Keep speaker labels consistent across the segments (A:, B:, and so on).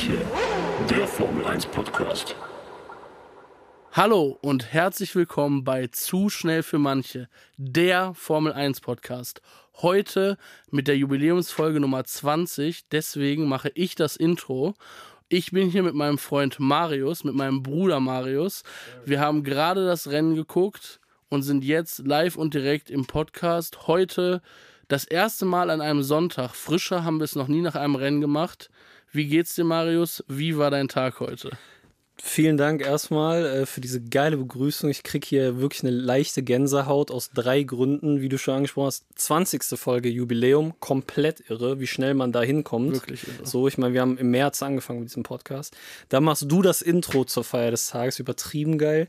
A: manche, der Formel 1 Podcast.
B: Hallo und herzlich willkommen bei Zu schnell für manche, der Formel 1 Podcast. Heute mit der Jubiläumsfolge Nummer 20, deswegen mache ich das Intro. Ich bin hier mit meinem Freund Marius, mit meinem Bruder Marius. Wir haben gerade das Rennen geguckt und sind jetzt live und direkt im Podcast. Heute das erste Mal an einem Sonntag. Frischer haben wir es noch nie nach einem Rennen gemacht. Wie geht's dir, Marius? Wie war dein Tag heute?
C: Vielen Dank erstmal äh, für diese geile Begrüßung. Ich kriege hier wirklich eine leichte Gänsehaut aus drei Gründen, wie du schon angesprochen hast. 20. Folge Jubiläum, komplett irre, wie schnell man da hinkommt.
B: Wirklich irre.
C: So, ich meine, wir haben im März angefangen mit diesem Podcast. Da machst du das Intro zur Feier des Tages, übertrieben geil.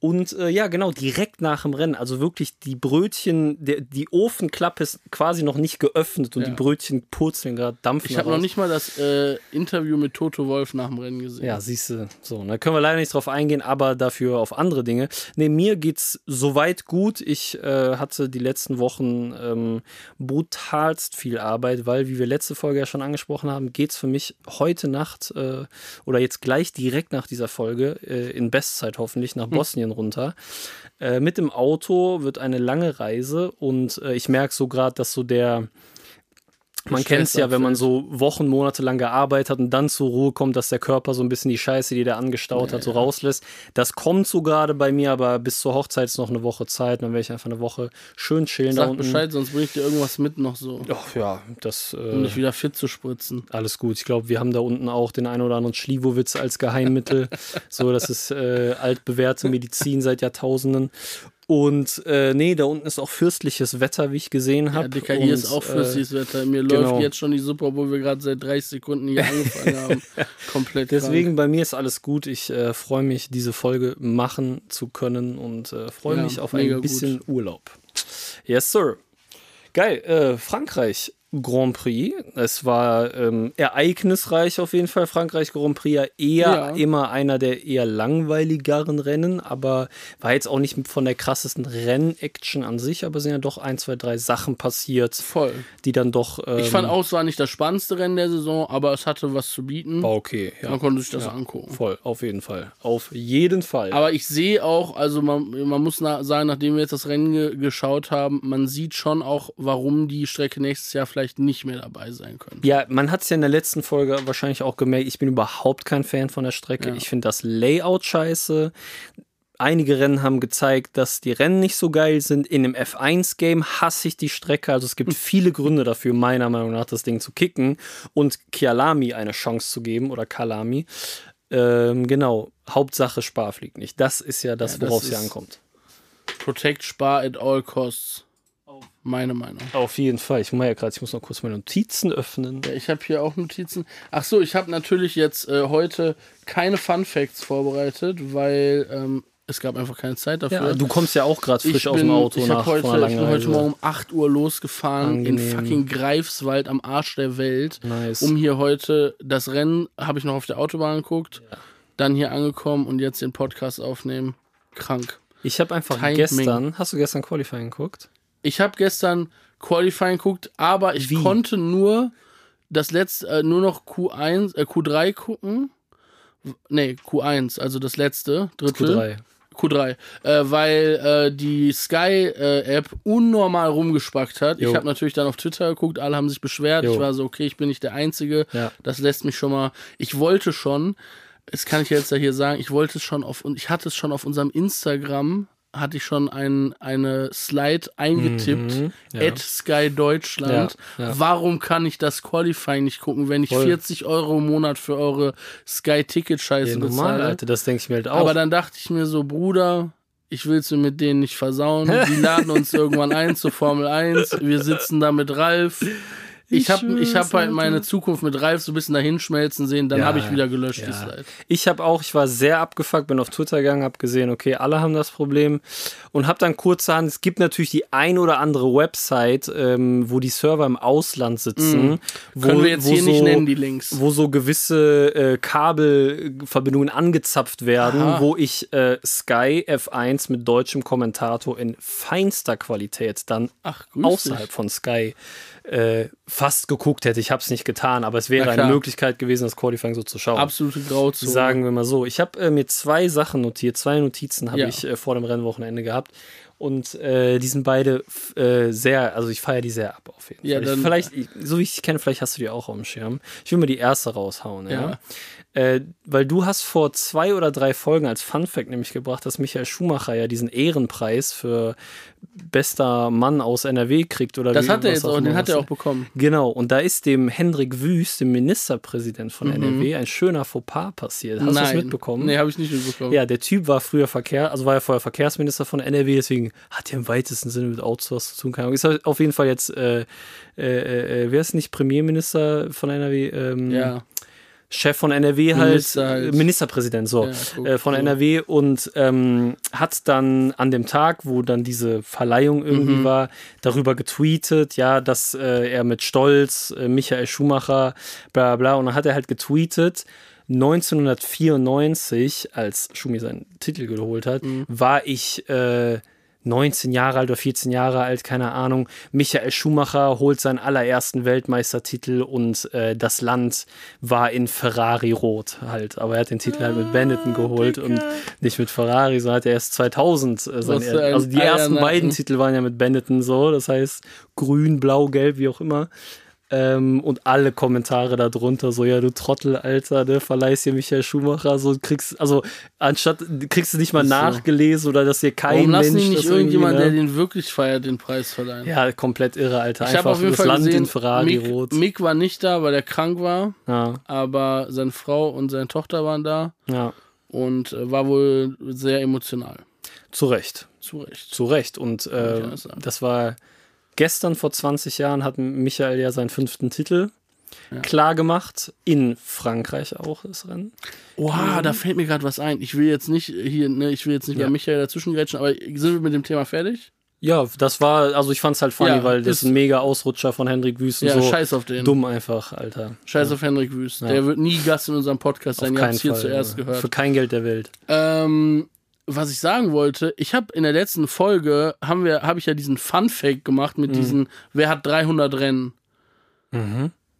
C: Und äh, ja, genau, direkt nach dem Rennen. Also wirklich die Brötchen, der, die Ofenklappe ist quasi noch nicht geöffnet und
B: Ja.
C: die Brötchen purzeln gerade, dampfen.
B: Ich habe noch nicht mal das äh, Interview mit Toto Wolf nach dem Rennen gesehen.
C: Ja, siehst du, so, da können wir leider nicht drauf eingehen, aber dafür auf andere Dinge. Nee, mir geht's soweit gut. Ich äh, hatte die letzten Wochen ähm, brutalst viel Arbeit, weil, wie wir letzte Folge ja schon angesprochen haben, geht's für mich heute Nacht äh, oder jetzt gleich direkt nach dieser Folge äh, in Bestzeit hoffentlich nach Bosnien runter. Äh, mit dem Auto wird eine lange Reise und äh, ich merke so gerade, dass so der man kennt es ja, wenn man so Wochen, Monate lang gearbeitet hat und dann zur Ruhe kommt, dass der Körper so ein bisschen die Scheiße, die der angestaut hat, so rauslässt. Das kommt so gerade bei mir, aber bis zur Hochzeit ist noch eine Woche Zeit. Dann werde ich einfach eine Woche schön chillen da
B: Sag
C: unten.
B: Bescheid, sonst bringe ich dir irgendwas mit noch so,
C: Ach ja, das
B: um
C: äh,
B: dich wieder fit zu spritzen.
C: alles gut. Ich glaube, wir haben da unten auch den ein oder anderen Schliwowitz als Geheimmittel. so, das ist äh, altbewährte Medizin seit Jahrtausenden. Und äh, nee, da unten ist auch fürstliches Wetter, wie ich gesehen habe.
B: Ja, Dicker, hier ist auch flüssiges Wetter. Mir
C: genau.
B: läuft jetzt schon die Suppe, obwohl wir gerade seit 30 Sekunden hier angefangen haben. Komplett
C: Deswegen bei mir ist alles gut. Ich äh, freue mich, diese Folge machen zu können und äh, freue
B: Ja,
C: mich auf ein
B: gut.
C: bisschen Urlaub. Yes, sir. Geil. Äh, Frankreich Grand Prix. Es war ähm, ereignisreich auf jeden Fall. Frankreich Grand Prix ja eher
B: Ja.
C: immer einer der eher langweiligeren Rennen, aber war jetzt auch nicht von der krassesten Rennaction an sich, aber sind ja doch ein, zwei, drei Sachen passiert,
B: Voll.
C: die dann doch. Ähm,
B: Ich fand auch, es war nicht das spannendste Rennen der Saison, aber es hatte was zu bieten.
C: war okay. Ja.
B: Man konnte sich das
C: Ja.
B: angucken.
C: Voll, auf jeden Fall. Auf jeden Fall.
B: Aber ich sehe auch, also man, man muss na, sagen, nachdem wir jetzt das Rennen ge geschaut haben, man sieht schon auch, warum die Strecke nächstes Jahr vielleicht nicht mehr dabei sein könnte.
C: Ja, man hat es ja in der letzten Folge wahrscheinlich auch gemerkt, ich bin überhaupt kein Fan von der Strecke.
B: Ja.
C: Ich finde das Layout scheiße. Einige Rennen haben gezeigt, dass die Rennen nicht so geil sind. In dem F1-Game hasse ich die Strecke. Also es gibt viele Gründe dafür, meiner Meinung nach, das Ding zu kicken und Kialami eine Chance zu geben oder Kalami. Ähm, genau, Hauptsache Spar fliegt nicht. Das ist ja das,
B: Ja, das
C: worauf es hier ankommt.
B: Protect Spar at all costs. Meine Meinung.
C: Auf jeden Fall. Ich muss ja gerade, ich muss noch kurz meine Notizen öffnen.
B: Ja, ich habe hier auch Notizen. Ach so, ich habe natürlich jetzt äh, heute keine Fun Facts vorbereitet, weil ähm, es gab einfach keine Zeit dafür.
C: Ja, du kommst ja auch gerade frisch
B: ich
C: aus
B: bin,
C: dem Auto
B: ich
C: nach
B: heute,
C: von
B: ich bin heute. Morgen um 8 Uhr losgefahren in
C: Angenehm.
B: fucking Greifswald am Arsch der Welt,
C: Nice.
B: um hier heute das Rennen, habe ich noch auf der Autobahn geguckt, dann hier angekommen und jetzt den Podcast aufnehmen. Krank.
C: Ich habe einfach
B: Timing.
C: gestern, hast du gestern Qualifying geguckt?
B: Ich habe gestern Qualifying geguckt, aber ich
C: Wie?
B: konnte nur das letzte, äh, nur noch Q1, äh, Q3 gucken. Nee, Q1, also das letzte, Drittel.
C: Q3.
B: Q3, äh, weil äh, die Sky-App unnormal rumgespackt hat.
C: Jo.
B: Ich habe natürlich dann auf Twitter geguckt, alle haben sich beschwert.
C: Jo.
B: Ich war so, okay, ich bin nicht der Einzige.
C: Ja.
B: Das lässt mich schon mal. Ich wollte schon, das kann ich jetzt ja hier sagen, ich wollte es schon auf, und ich hatte es schon auf unserem Instagram, hatte ich schon ein, eine Slide eingetippt,
C: Mhm, ja.
B: at Sky Deutschland.
C: Ja, ja.
B: Warum kann ich das Qualifying nicht gucken, wenn ich
C: Voll.
B: 40 Euro im Monat für eure Sky-Ticket-Scheiße
C: Ja, normal,
B: bezahle?
C: Alter, das denke ich mir halt auch.
B: Aber dann dachte ich mir so, Bruder, ich will es mir mit denen nicht versauen. Die laden uns irgendwann ein zur Formel 1. Wir sitzen da mit Ralf. Ich habe ich hab halt meine Zukunft mit Ralf so ein bisschen dahin schmelzen sehen. Dann
C: Ja,
B: habe ich wieder gelöscht, die
C: ja.
B: Slide.
C: Ich habe auch, ich war sehr abgefuckt, bin auf Twitter gegangen, habe gesehen, okay, alle haben das Problem und habe dann kurzerhand, es gibt natürlich die ein oder andere Website, ähm, wo die Server im Ausland sitzen. Wo,
B: Mhm. Können wir jetzt
C: wo
B: hier
C: so,
B: nicht nennen, die Links.
C: Wo so gewisse äh, Kabelverbindungen angezapft werden,
B: Aha.
C: wo ich äh, Sky F1 mit deutschem Kommentator in feinster Qualität dann
B: Ach,
C: außerhalb
B: dich.
C: von Sky äh, fast geguckt hätte. Ich habe es nicht getan, aber es wäre eine. Möglichkeit gewesen, das Qualifying so zu schauen.
B: Absolute Grauzone.
C: Sagen wir mal so. Ich habe äh, mir zwei Sachen notiert, zwei Notizen habe
B: Ja.
C: ich äh, vor dem Rennwochenende gehabt. Und äh, die sind beide äh, sehr, also ich feiere die sehr ab auf jeden Fall.
B: Ja,
C: ich, vielleicht, ich- so wie ich dich kenne, vielleicht hast du die auch auf dem Schirm. Ich will mal die erste raushauen, ja.
B: Ja.
C: Äh, weil du hast vor zwei oder drei Folgen als Fun Fact nämlich gebracht, dass Michael Schumacher ja diesen Ehrenpreis für bester Mann aus NRW kriegt oder
B: das
C: wie,
B: hat er jetzt auch, den hat er auch bekommen.
C: Genau, und da ist dem Hendrik Wüst, dem Ministerpräsident von
B: Mhm.
C: NRW, ein schöner Fauxpas passiert. Hast du es mitbekommen?
B: Nee, habe ich nicht mitbekommen.
C: Ja, der Typ war früher Verkehr, also war ja vorher Verkehrsminister von NRW, deswegen hat er im weitesten Sinne mit Autos was zu tun. Keine Ahnung. Ist halt auf jeden Fall jetzt, äh, äh, äh, wer ist nicht Premierminister von NRW? Ähm,
B: Ja.
C: Chef von NRW halt,
B: Minister halt.
C: äh, Ministerpräsident, so,
B: Ja, guck,
C: äh, von. NRW und ähm, hat dann an dem Tag, wo dann diese Verleihung irgendwie
B: Mhm.
C: war, darüber getweetet, ja, dass äh, er mit Stolz, äh, Michael Schumacher, bla bla, und dann hat er halt getweetet, 1994, als Schumi seinen Titel geholt hat,
B: Mhm.
C: war ich äh, 19 Jahre alt oder 14 Jahre alt, keine Ahnung. Michael Schumacher holt seinen allerersten Weltmeistertitel und äh, das Land war in Ferrari rot halt. Aber er hat den Titel halt mit Benetton geholt und nicht mit Ferrari, sondern hat er erst 2000 äh, sein,
B: ein
C: Also die ersten
B: Eiernacken.
C: beiden Titel waren ja mit Benetton so, das heißt grün, blau, gelb, wie auch immer. Ähm, und alle Kommentare darunter, so, ja, du Trottel, Alter, ne, verleihst hier Michael Schumacher, so kriegst, also anstatt kriegst du nicht mal nachgelesen oder dass dir kein
B: Warum lassen
C: Mensch
B: die nicht irgendjemand,
C: ne?
B: der den wirklich feiert, den Preis verleihen?
C: Ja, komplett irre, Alter.
B: ich habe
C: Einfach
B: auf jeden
C: das
B: Fall
C: Land
B: gesehen,
C: in Ferrari
B: Mick,
C: rot.
B: Mick war nicht da, weil er krank war,
C: Ja,
B: aber seine Frau und seine Tochter waren da
C: ja.
B: und äh, war wohl sehr emotional.
C: Zu Recht.
B: Zu Recht.
C: Zu Recht. Und äh, das war gestern vor 20 Jahren hat Michael ja seinen fünften Titel
B: Ja.
C: klar gemacht. In Frankreich auch das Rennen.
B: Oha, da fällt mir gerade was ein. Ich will jetzt nicht hier, ne, ich will jetzt nicht
C: Ja.
B: bei Michael dazwischen grätschen, aber sind wir mit dem Thema fertig?
C: Ja, das war, also ich fand's halt funny,
B: Ja,
C: weil das
B: ist-
C: ein mega Ausrutscher von Hendrik Wüsten.
B: Ja,
C: so
B: scheiß auf den.
C: dumm einfach, Alter.
B: Scheiß auf Henrik Wüst.
C: Ja.
B: Der wird nie Gast in unserem Podcast sein.
C: Auf
B: Ihr habt es hier
C: Fall.
B: zuerst
C: ja.
B: gehört.
C: Für kein Geld der Welt.
B: Ähm, was ich sagen wollte, ich habe in der letzten Folge haben wir habe ich ja diesen Fun Fact gemacht
C: Mhm.
B: mit diesen wer hat 300 Rennen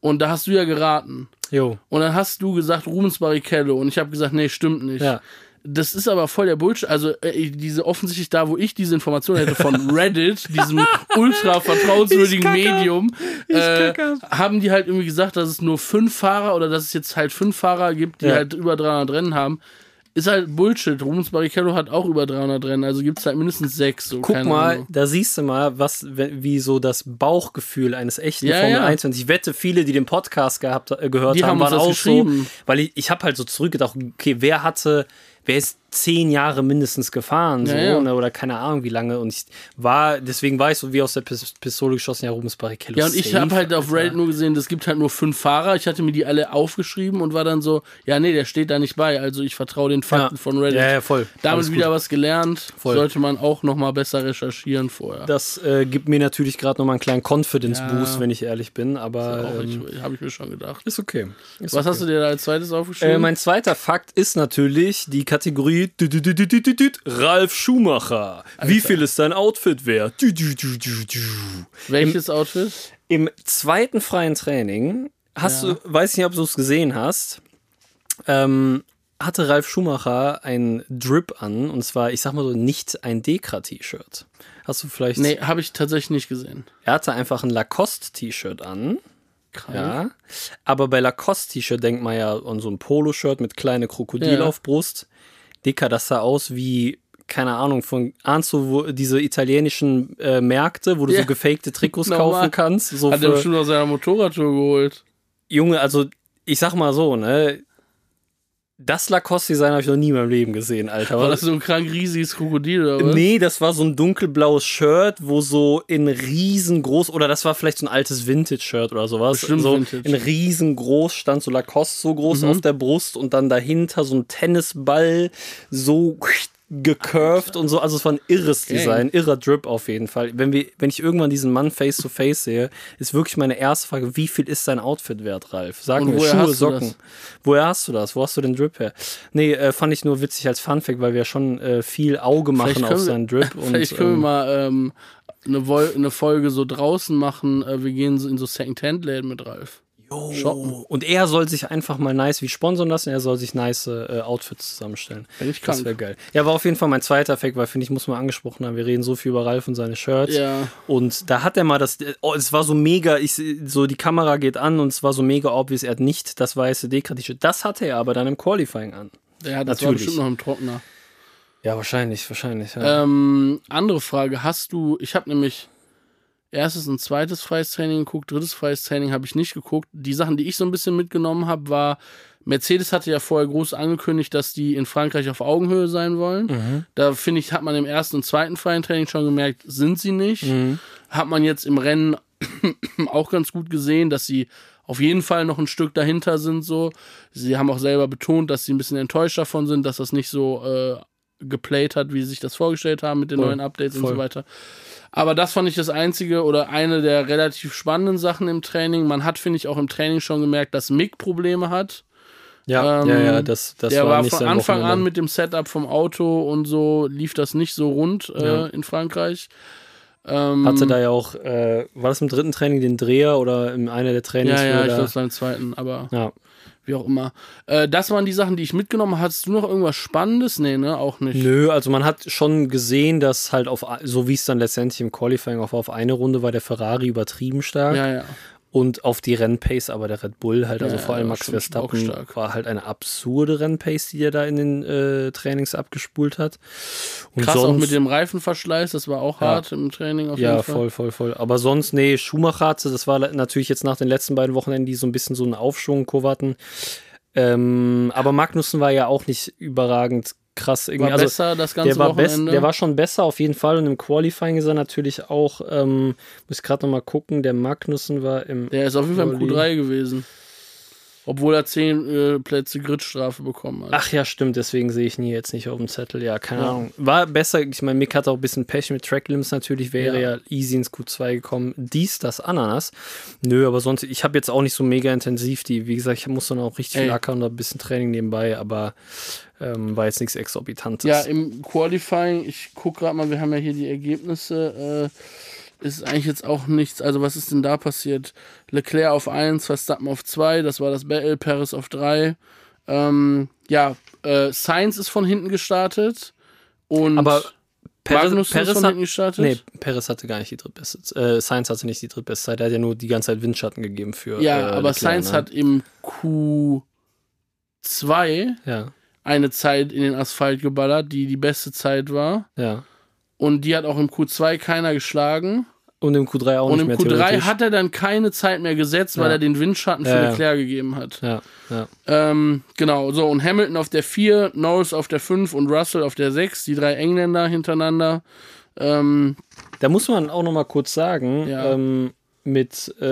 B: und da hast du ja geraten
C: Jo.
B: und dann hast du gesagt Rubens Barrichello und ich habe gesagt nee stimmt nicht.
C: Ja.
B: Das ist aber voll der Bullshit. Also äh, diese offensichtlich da, wo ich diese Information hätte von Reddit, diesem ultra vertrauenswürdigen. Medium, äh, haben die halt irgendwie gesagt, dass es nur fünf Fahrer oder dass es jetzt halt fünf Fahrer gibt, die
C: Ja.
B: halt über 300 Rennen haben. Ist halt Bullshit. Rubens Barrichello hat auch über 300 Rennen, also gibt es halt mindestens sechs. So,
C: Guck mal,
B: Ahnung.
C: da siehst du mal, was, wie so das Bauchgefühl eines echten
B: Ja,
C: Formel
B: ja.
C: 1 und ich wette, viele, die den Podcast gehabt, äh, gehört
B: Die
C: haben,
B: haben
C: waren auch so, weil ich, ich habe halt so zurückgedacht, okay, wer hatte, wer ist zehn Jahre mindestens gefahren, so,
B: Ja, ja.
C: Ne, oder keine Ahnung wie lange und ich war, deswegen war ich so wie aus der Pis- Pistole geschossen, ja, Rubens Barrichello
B: Ja, und ich habe halt auf. Reddit nur gesehen, es gibt halt nur fünf Fahrer. Ich hatte mir die alle aufgeschrieben und war dann so, ja, nee, der steht da nicht bei. Also ich vertraue den Fakten
C: Ja.
B: von Reddit.
C: Ja, ja, voll.
B: Damit wieder was gelernt.
C: Voll.
B: Sollte man auch noch mal besser recherchieren vorher.
C: Das äh, gibt mir natürlich gerade nochmal einen kleinen Confidence-Boost, wenn ich ehrlich bin, aber ähm,
B: ich, habe ich mir schon gedacht.
C: ist okay. Ist
B: Was
C: okay.
B: hast du dir da als zweites aufgeschrieben?
C: Äh, mein zweiter Fakt ist natürlich die Kategorie dü- dü- dü- dü- Ralf Schumacher. Wie viel ist dein Outfit wert?
B: Welches Outfit?
C: Im zweiten freien Training hast
B: Ja.
C: du, weiß nicht, ob du es gesehen hast, ähm, hatte Ralf Schumacher ein Drip an und zwar, ich sag mal so, nicht ein Dekra-T-Shirt. Hast du vielleicht?
B: Nee, habe ich tatsächlich nicht gesehen.
C: Er hatte einfach ein Lacoste-T-Shirt an.
B: Krank.
C: Ja. Aber bei Lacoste-T-Shirt denkt man ja an so ein Poloshirt mit kleine Krokodil
B: Ja.
C: auf Brust. Dicker, das sah aus wie, keine Ahnung, von, ahnst du, wo diese italienischen äh, Märkte, wo du
B: Ja.
C: so gefakte Trikots
B: Normal.
C: kaufen kannst? So
B: Hat er bestimmt aus seiner Motorradtour geholt.
C: Junge, also ich sag mal so, ne? Das Lacoste-Design habe ich noch nie in meinem Leben gesehen, Alter.
B: War das so ein krank riesiges Krokodil oder was?
C: Nee, das war so ein dunkelblaues Shirt, wo so in riesengroß, oder das war vielleicht so ein altes Vintage-Shirt oder sowas.
B: Bestimmt
C: so
B: Vintage.
C: in riesengroß stand so Lacoste so groß
B: Mhm.
C: auf der Brust und dann dahinter so ein Tennisball so gecurved und so. Also es war ein irres
B: Gang.
C: Design, irrer Drip auf jeden Fall. Wenn, wir, wenn ich irgendwann diesen Mann face to face sehe, ist wirklich meine erste Frage, wie viel ist dein Outfit wert, Ralf? Sag
B: Und
C: mir,
B: woher
C: Schuhe, Socken. Woher hast du das? Wo hast du den Drip her? Nee, äh, fand ich nur witzig als Funfact, weil wir schon äh, viel Auge machen
B: Vielleicht
C: auf
B: wir-
C: seinen Drip. Und,
B: Vielleicht können wir
C: ähm,
B: mal ähm, eine, eine Folge so draußen machen. Äh, wir gehen so in so Second-Hand-Läden mit Ralf. Shoppen.
C: Und er soll sich einfach mal nice wie sponsern lassen, er soll sich nice äh, Outfits zusammenstellen.
B: Bin ich
C: Das wäre geil. Ja, war auf jeden Fall mein zweiter Effekt, weil finde ich, muss man angesprochen haben. Wir reden so viel über Ralf und seine Shirts.
B: Ja.
C: Und da hat er mal das, oh, es war so mega, ich, so die Kamera geht an und es war so mega obvious, er hat nicht das weiße Dekra-T-Shirt. Das hatte er aber dann im Qualifying an.
B: Ja, das war
C: Natürlich.
B: bestimmt noch im Trockner.
C: Ja, wahrscheinlich, wahrscheinlich. Ja.
B: Ähm, andere Frage, hast du, ich habe nämlich erstes und zweites freies Training geguckt, drittes freies Training habe ich nicht geguckt. Die Sachen, die ich so ein bisschen mitgenommen habe, war, Mercedes hatte ja vorher groß angekündigt, dass die in Frankreich auf Augenhöhe sein wollen. Da finde ich, hat man im ersten und zweiten freien Training schon gemerkt, sind sie nicht. Hat man jetzt im Rennen auch ganz gut gesehen, dass sie auf jeden Fall noch ein Stück dahinter sind. So, sie haben auch selber betont, dass sie ein bisschen enttäuscht davon sind, dass das nicht so äh, geplayt hat, wie sie sich das vorgestellt haben mit den
C: Voll.
B: neuen Updates und
C: Voll.
B: so weiter. Aber das fand ich das einzige oder eine der relativ spannenden Sachen im Training. Man hat, finde ich, auch im Training schon gemerkt, dass Mick Probleme hat.
C: ja,
B: ähm,
C: ja, ja, das, das
B: der
C: war,
B: war von Anfang an
C: Wochenende.
B: mit dem Setup vom Auto und so lief das nicht so rund äh,
C: Ja.
B: in Frankreich. Ähm,
C: Hatte da ja auch, äh, war das im dritten Training den Dreher oder in einer der Trainings?
B: ja, ja, ich glaube, es war im zweiten, aber
C: ja.
B: Wie auch immer. Äh, das waren die Sachen, die ich mitgenommen habe. Hattest du noch irgendwas Spannendes? Nee, ne, auch nicht.
C: Nö, also man hat schon gesehen, dass halt auf, so wie es dann letztendlich im Qualifying auf, auf eine Runde war, der Ferrari übertrieben stark
B: Ja, ja.
C: Und auf die Rennpace aber der Red Bull halt, also
B: Ja,
C: vor allem Max Verstappen war halt eine absurde Rennpace, die er da in den äh, Trainings abgespult hat. Und
B: Krass auch
C: sonst,
B: mit dem Reifenverschleiß, das war auch
C: Ja.
B: hart im Training auf jeden
C: Ja,
B: Fall.
C: voll, voll, voll. Aber sonst, nee, Schumacher hatte, das war natürlich jetzt nach den letzten beiden Wochenenden, die so ein bisschen so einen Aufschwung Kurve hatten. Ähm, aber Magnussen war ja auch nicht überragend krass irgendwie.
B: War
C: also,
B: besser das ganze
C: der war, best,
B: Wochenende.
C: der war schon besser auf jeden Fall und im Qualifying ist er natürlich auch, ähm, muss ich gerade nochmal gucken, der Magnussen war im.
B: Der ist auf jeden Fall im
C: Quali.
B: Q3 gewesen. Obwohl er zehn äh, Plätze Gridstrafe bekommen hat.
C: Ach ja, stimmt, deswegen sehe ich nie jetzt nicht auf dem Zettel. Ja, keine
B: Ja.
C: Ahnung. War besser, ich meine, Mick hatte auch ein bisschen Pech mit Tracklims natürlich, wäre
B: Ja.
C: ja. easy ins Q2 gekommen. Dies, das, Ananas. Nö, aber sonst, ich habe jetzt auch nicht so mega intensiv die, wie gesagt, ich muss dann auch richtig
B: Ey.
C: viel ackern und ein bisschen Training nebenbei, aber ähm, war jetzt nichts Exorbitantes.
B: Ja, im Qualifying, ich gucke gerade mal, wir haben ja hier die Ergebnisse. Äh, ist eigentlich jetzt auch nichts. Also, was ist denn da passiert? Leclerc auf 1, Verstappen auf 2, das war das Battle, Paris auf 3. Ähm, ja, äh, Sainz ist von hinten gestartet. Und
C: Aber Perez,
B: Magnussen ist
C: Perez
B: von
C: hat,
B: hinten gestartet.
C: nee, Perez hatte gar nicht die drittbeste, äh, Sainz hatte nicht die drittbeste Zeit, er hat ja nur die ganze Zeit Windschatten gegeben für
B: ja,
C: äh,
B: aber
C: Leclerc,
B: Sainz
C: ne?
B: hat im Q2
C: Ja,
B: eine Zeit in den Asphalt geballert, die die beste Zeit war.
C: ja.
B: Und die hat auch im Q2 keiner geschlagen.
C: Und im Q3 auch
B: Und
C: nicht
B: im
C: mehr
B: Q3
C: theoretisch.
B: hat er dann keine Zeit mehr gesetzt, weil
C: Ja.
B: er den Windschatten für
C: Ja, ja.
B: Leclerc gegeben hat.
C: Ja, ja.
B: Ähm, genau, so und Hamilton auf der 4, Norris auf der 5 und Russell auf der 6, die drei Engländer hintereinander. Ähm,
C: Da muss man auch noch mal kurz sagen,
B: Ja.
C: ähm, mit äh,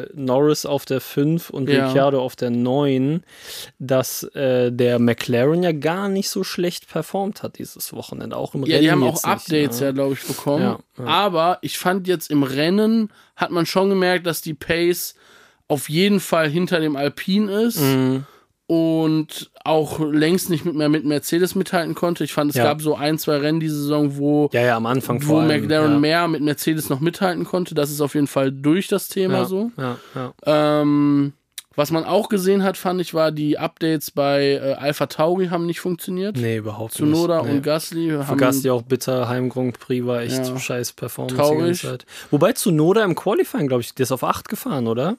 C: äh, Norris auf der 5 und
B: Ja.
C: Ricciardo auf der 9, dass äh, der McLaren ja gar nicht so schlecht performt hat dieses Wochenende. Auch im
B: ja,
C: Rennen
B: die haben auch
C: nicht,
B: Updates ja,
C: ne?
B: glaube ich, bekommen.
C: Ja, ja.
B: Aber ich fand jetzt im Rennen hat man schon gemerkt, dass die Pace auf jeden Fall hinter dem Alpine ist.
C: Mhm.
B: Und auch längst nicht mit mehr mit Mercedes mithalten konnte. Ich fand, es
C: Ja.
B: gab so ein, zwei Rennen diese Saison, wo,
C: Ja, ja, am Anfang
B: wo
C: allem.
B: McLaren
C: ja.
B: mehr mit Mercedes noch mithalten konnte. Das ist auf jeden Fall durch das Thema so. Ähm, was man auch gesehen hat, fand ich, war die Updates bei äh, Alpha Tauri haben nicht funktioniert.
C: Nee, überhaupt
B: Zunoda
C: nicht. Nee.
B: und Gasly
C: Für
B: haben
C: Gasly auch bitter, Heim Grand Prix war echt scheiß Performance
B: Traurig.
C: Wobei Zunoda im Qualifying, glaube ich, der ist auf 8 gefahren, oder?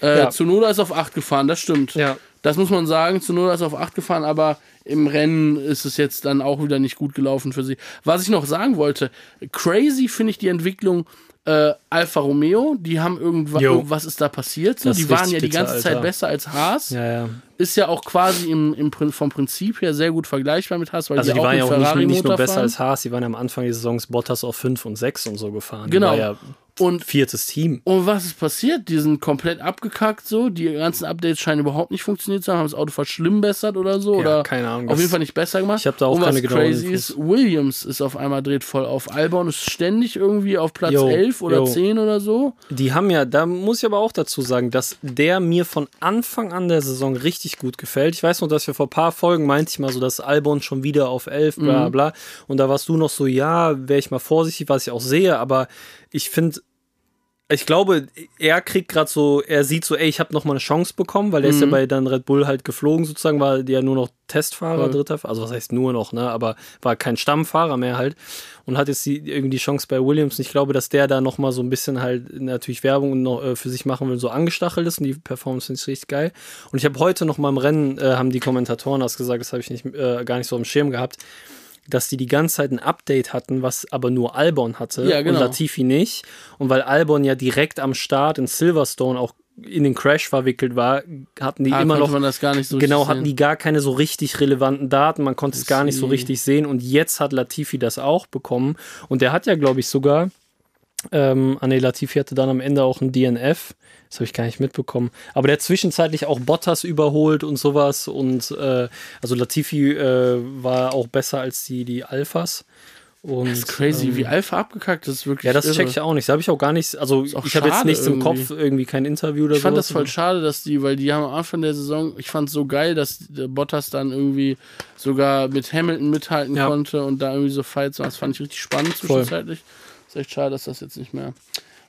B: äh. Zunoda ist auf 8 gefahren, das stimmt.
C: Ja.
B: Das muss man sagen, Zunoda ist auf 8 gefahren, aber im Rennen ist es jetzt dann auch wieder nicht gut gelaufen für sie. Was ich noch sagen wollte, crazy finde ich die Entwicklung äh, Alfa Romeo, die haben irgendwas,
C: Jo.
B: irgendwas ist da passiert. So.
C: Das
B: Die waren ja die ganze
C: bitter,
B: Zeit
C: Alter.
B: besser als Haas.
C: Ja, ja.
B: Ist ja auch quasi im, im, vom Prinzip her sehr gut vergleichbar mit Haas, weil
C: Also
B: die,
C: die waren ja auch nicht, nur- nicht nur besser
B: fahren.
C: als Haas, die waren ja am Anfang der Saisons Bottas auf 5 und 6 und so gefahren.
B: Genau.
C: Ja
B: Und
C: viertes Team.
B: Und was ist passiert? Die sind komplett abgekackt so. Die ganzen Updates scheinen überhaupt nicht funktioniert zu haben. Haben das Auto verschlimmbessert oder so?
C: Ja,
B: oder
C: keine Ahnung.
B: Auf jeden Fall nicht besser gemacht.
C: Ich hab da auch
B: Und was
C: keine genauen
B: crazy ist, Williams ist auf einmal dreht voll auf. Albon ist ständig irgendwie auf Platz
C: Jo,
B: 11 oder
C: jo.
B: 10 oder so.
C: Die haben ja, da muss ich aber auch dazu sagen, dass der mir von Anfang an der Saison richtig gut gefällt. Ich weiß noch, dass wir vor ein paar Folgen meinte ich mal so, dass Albon schon wieder auf 11, bla
B: Mhm.
C: bla. Und da warst du noch so, ja, wäre ich mal vorsichtig, was ich auch sehe, aber ich finde, ich glaube, er kriegt gerade so, er sieht so, ey, ich habe noch mal eine Chance bekommen, weil er ist ja bei dann Red Bull halt geflogen sozusagen, war der nur noch Testfahrer,
B: Voll.
C: dritter, also was heißt nur noch, ne, aber war kein Stammfahrer mehr halt und hat jetzt die, irgendwie die Chance bei Williams. Und ich glaube, dass der da noch mal so ein bisschen halt natürlich Werbung noch äh, für sich machen will, so angestachelt ist und die Performance finde ich richtig geil. Und ich habe heute noch mal im Rennen, äh, haben die Kommentatoren das gesagt, das habe ich nicht, äh, gar nicht so am Schirm gehabt, dass die die ganze Zeit ein Update hatten, was aber nur Albon hatte
B: Ja, genau.
C: und Latifi nicht. Und weil Albon ja direkt am Start in Silverstone auch in den Crash verwickelt war, hatten die
B: Ah,
C: immer noch
B: man das gar nicht so
C: genau, hatten
B: sehen.
C: die gar keine so richtig relevanten Daten, man konnte es gar nicht so richtig sehen und jetzt hat Latifi das auch bekommen und der hat ja, glaube ich, sogar, ähm, ah nee, Latifi hatte dann am Ende auch ein DNF, das habe ich gar nicht mitbekommen, aber der hat zwischenzeitlich auch Bottas überholt und sowas und äh, also Latifi äh, war auch besser als die, die Alphas und
B: Das ist crazy,
C: ähm,
B: wie Alpha abgekackt ist, wirklich.
C: ja, das
B: irre.
C: check ich auch nicht. Das habe ich auch gar nicht. Also, ich habe jetzt nichts im
B: irgendwie.
C: Kopf, irgendwie kein Interview oder
B: Ich fand das voll schade, dass die, weil die haben am Anfang der Saison, ich fand es so geil, dass Bottas dann irgendwie sogar mit Hamilton mithalten
C: Ja.
B: konnte und da irgendwie so Fights waren. Das fand ich richtig spannend
C: Voll.
B: zwischenzeitlich. Ist echt schade, dass das jetzt nicht mehr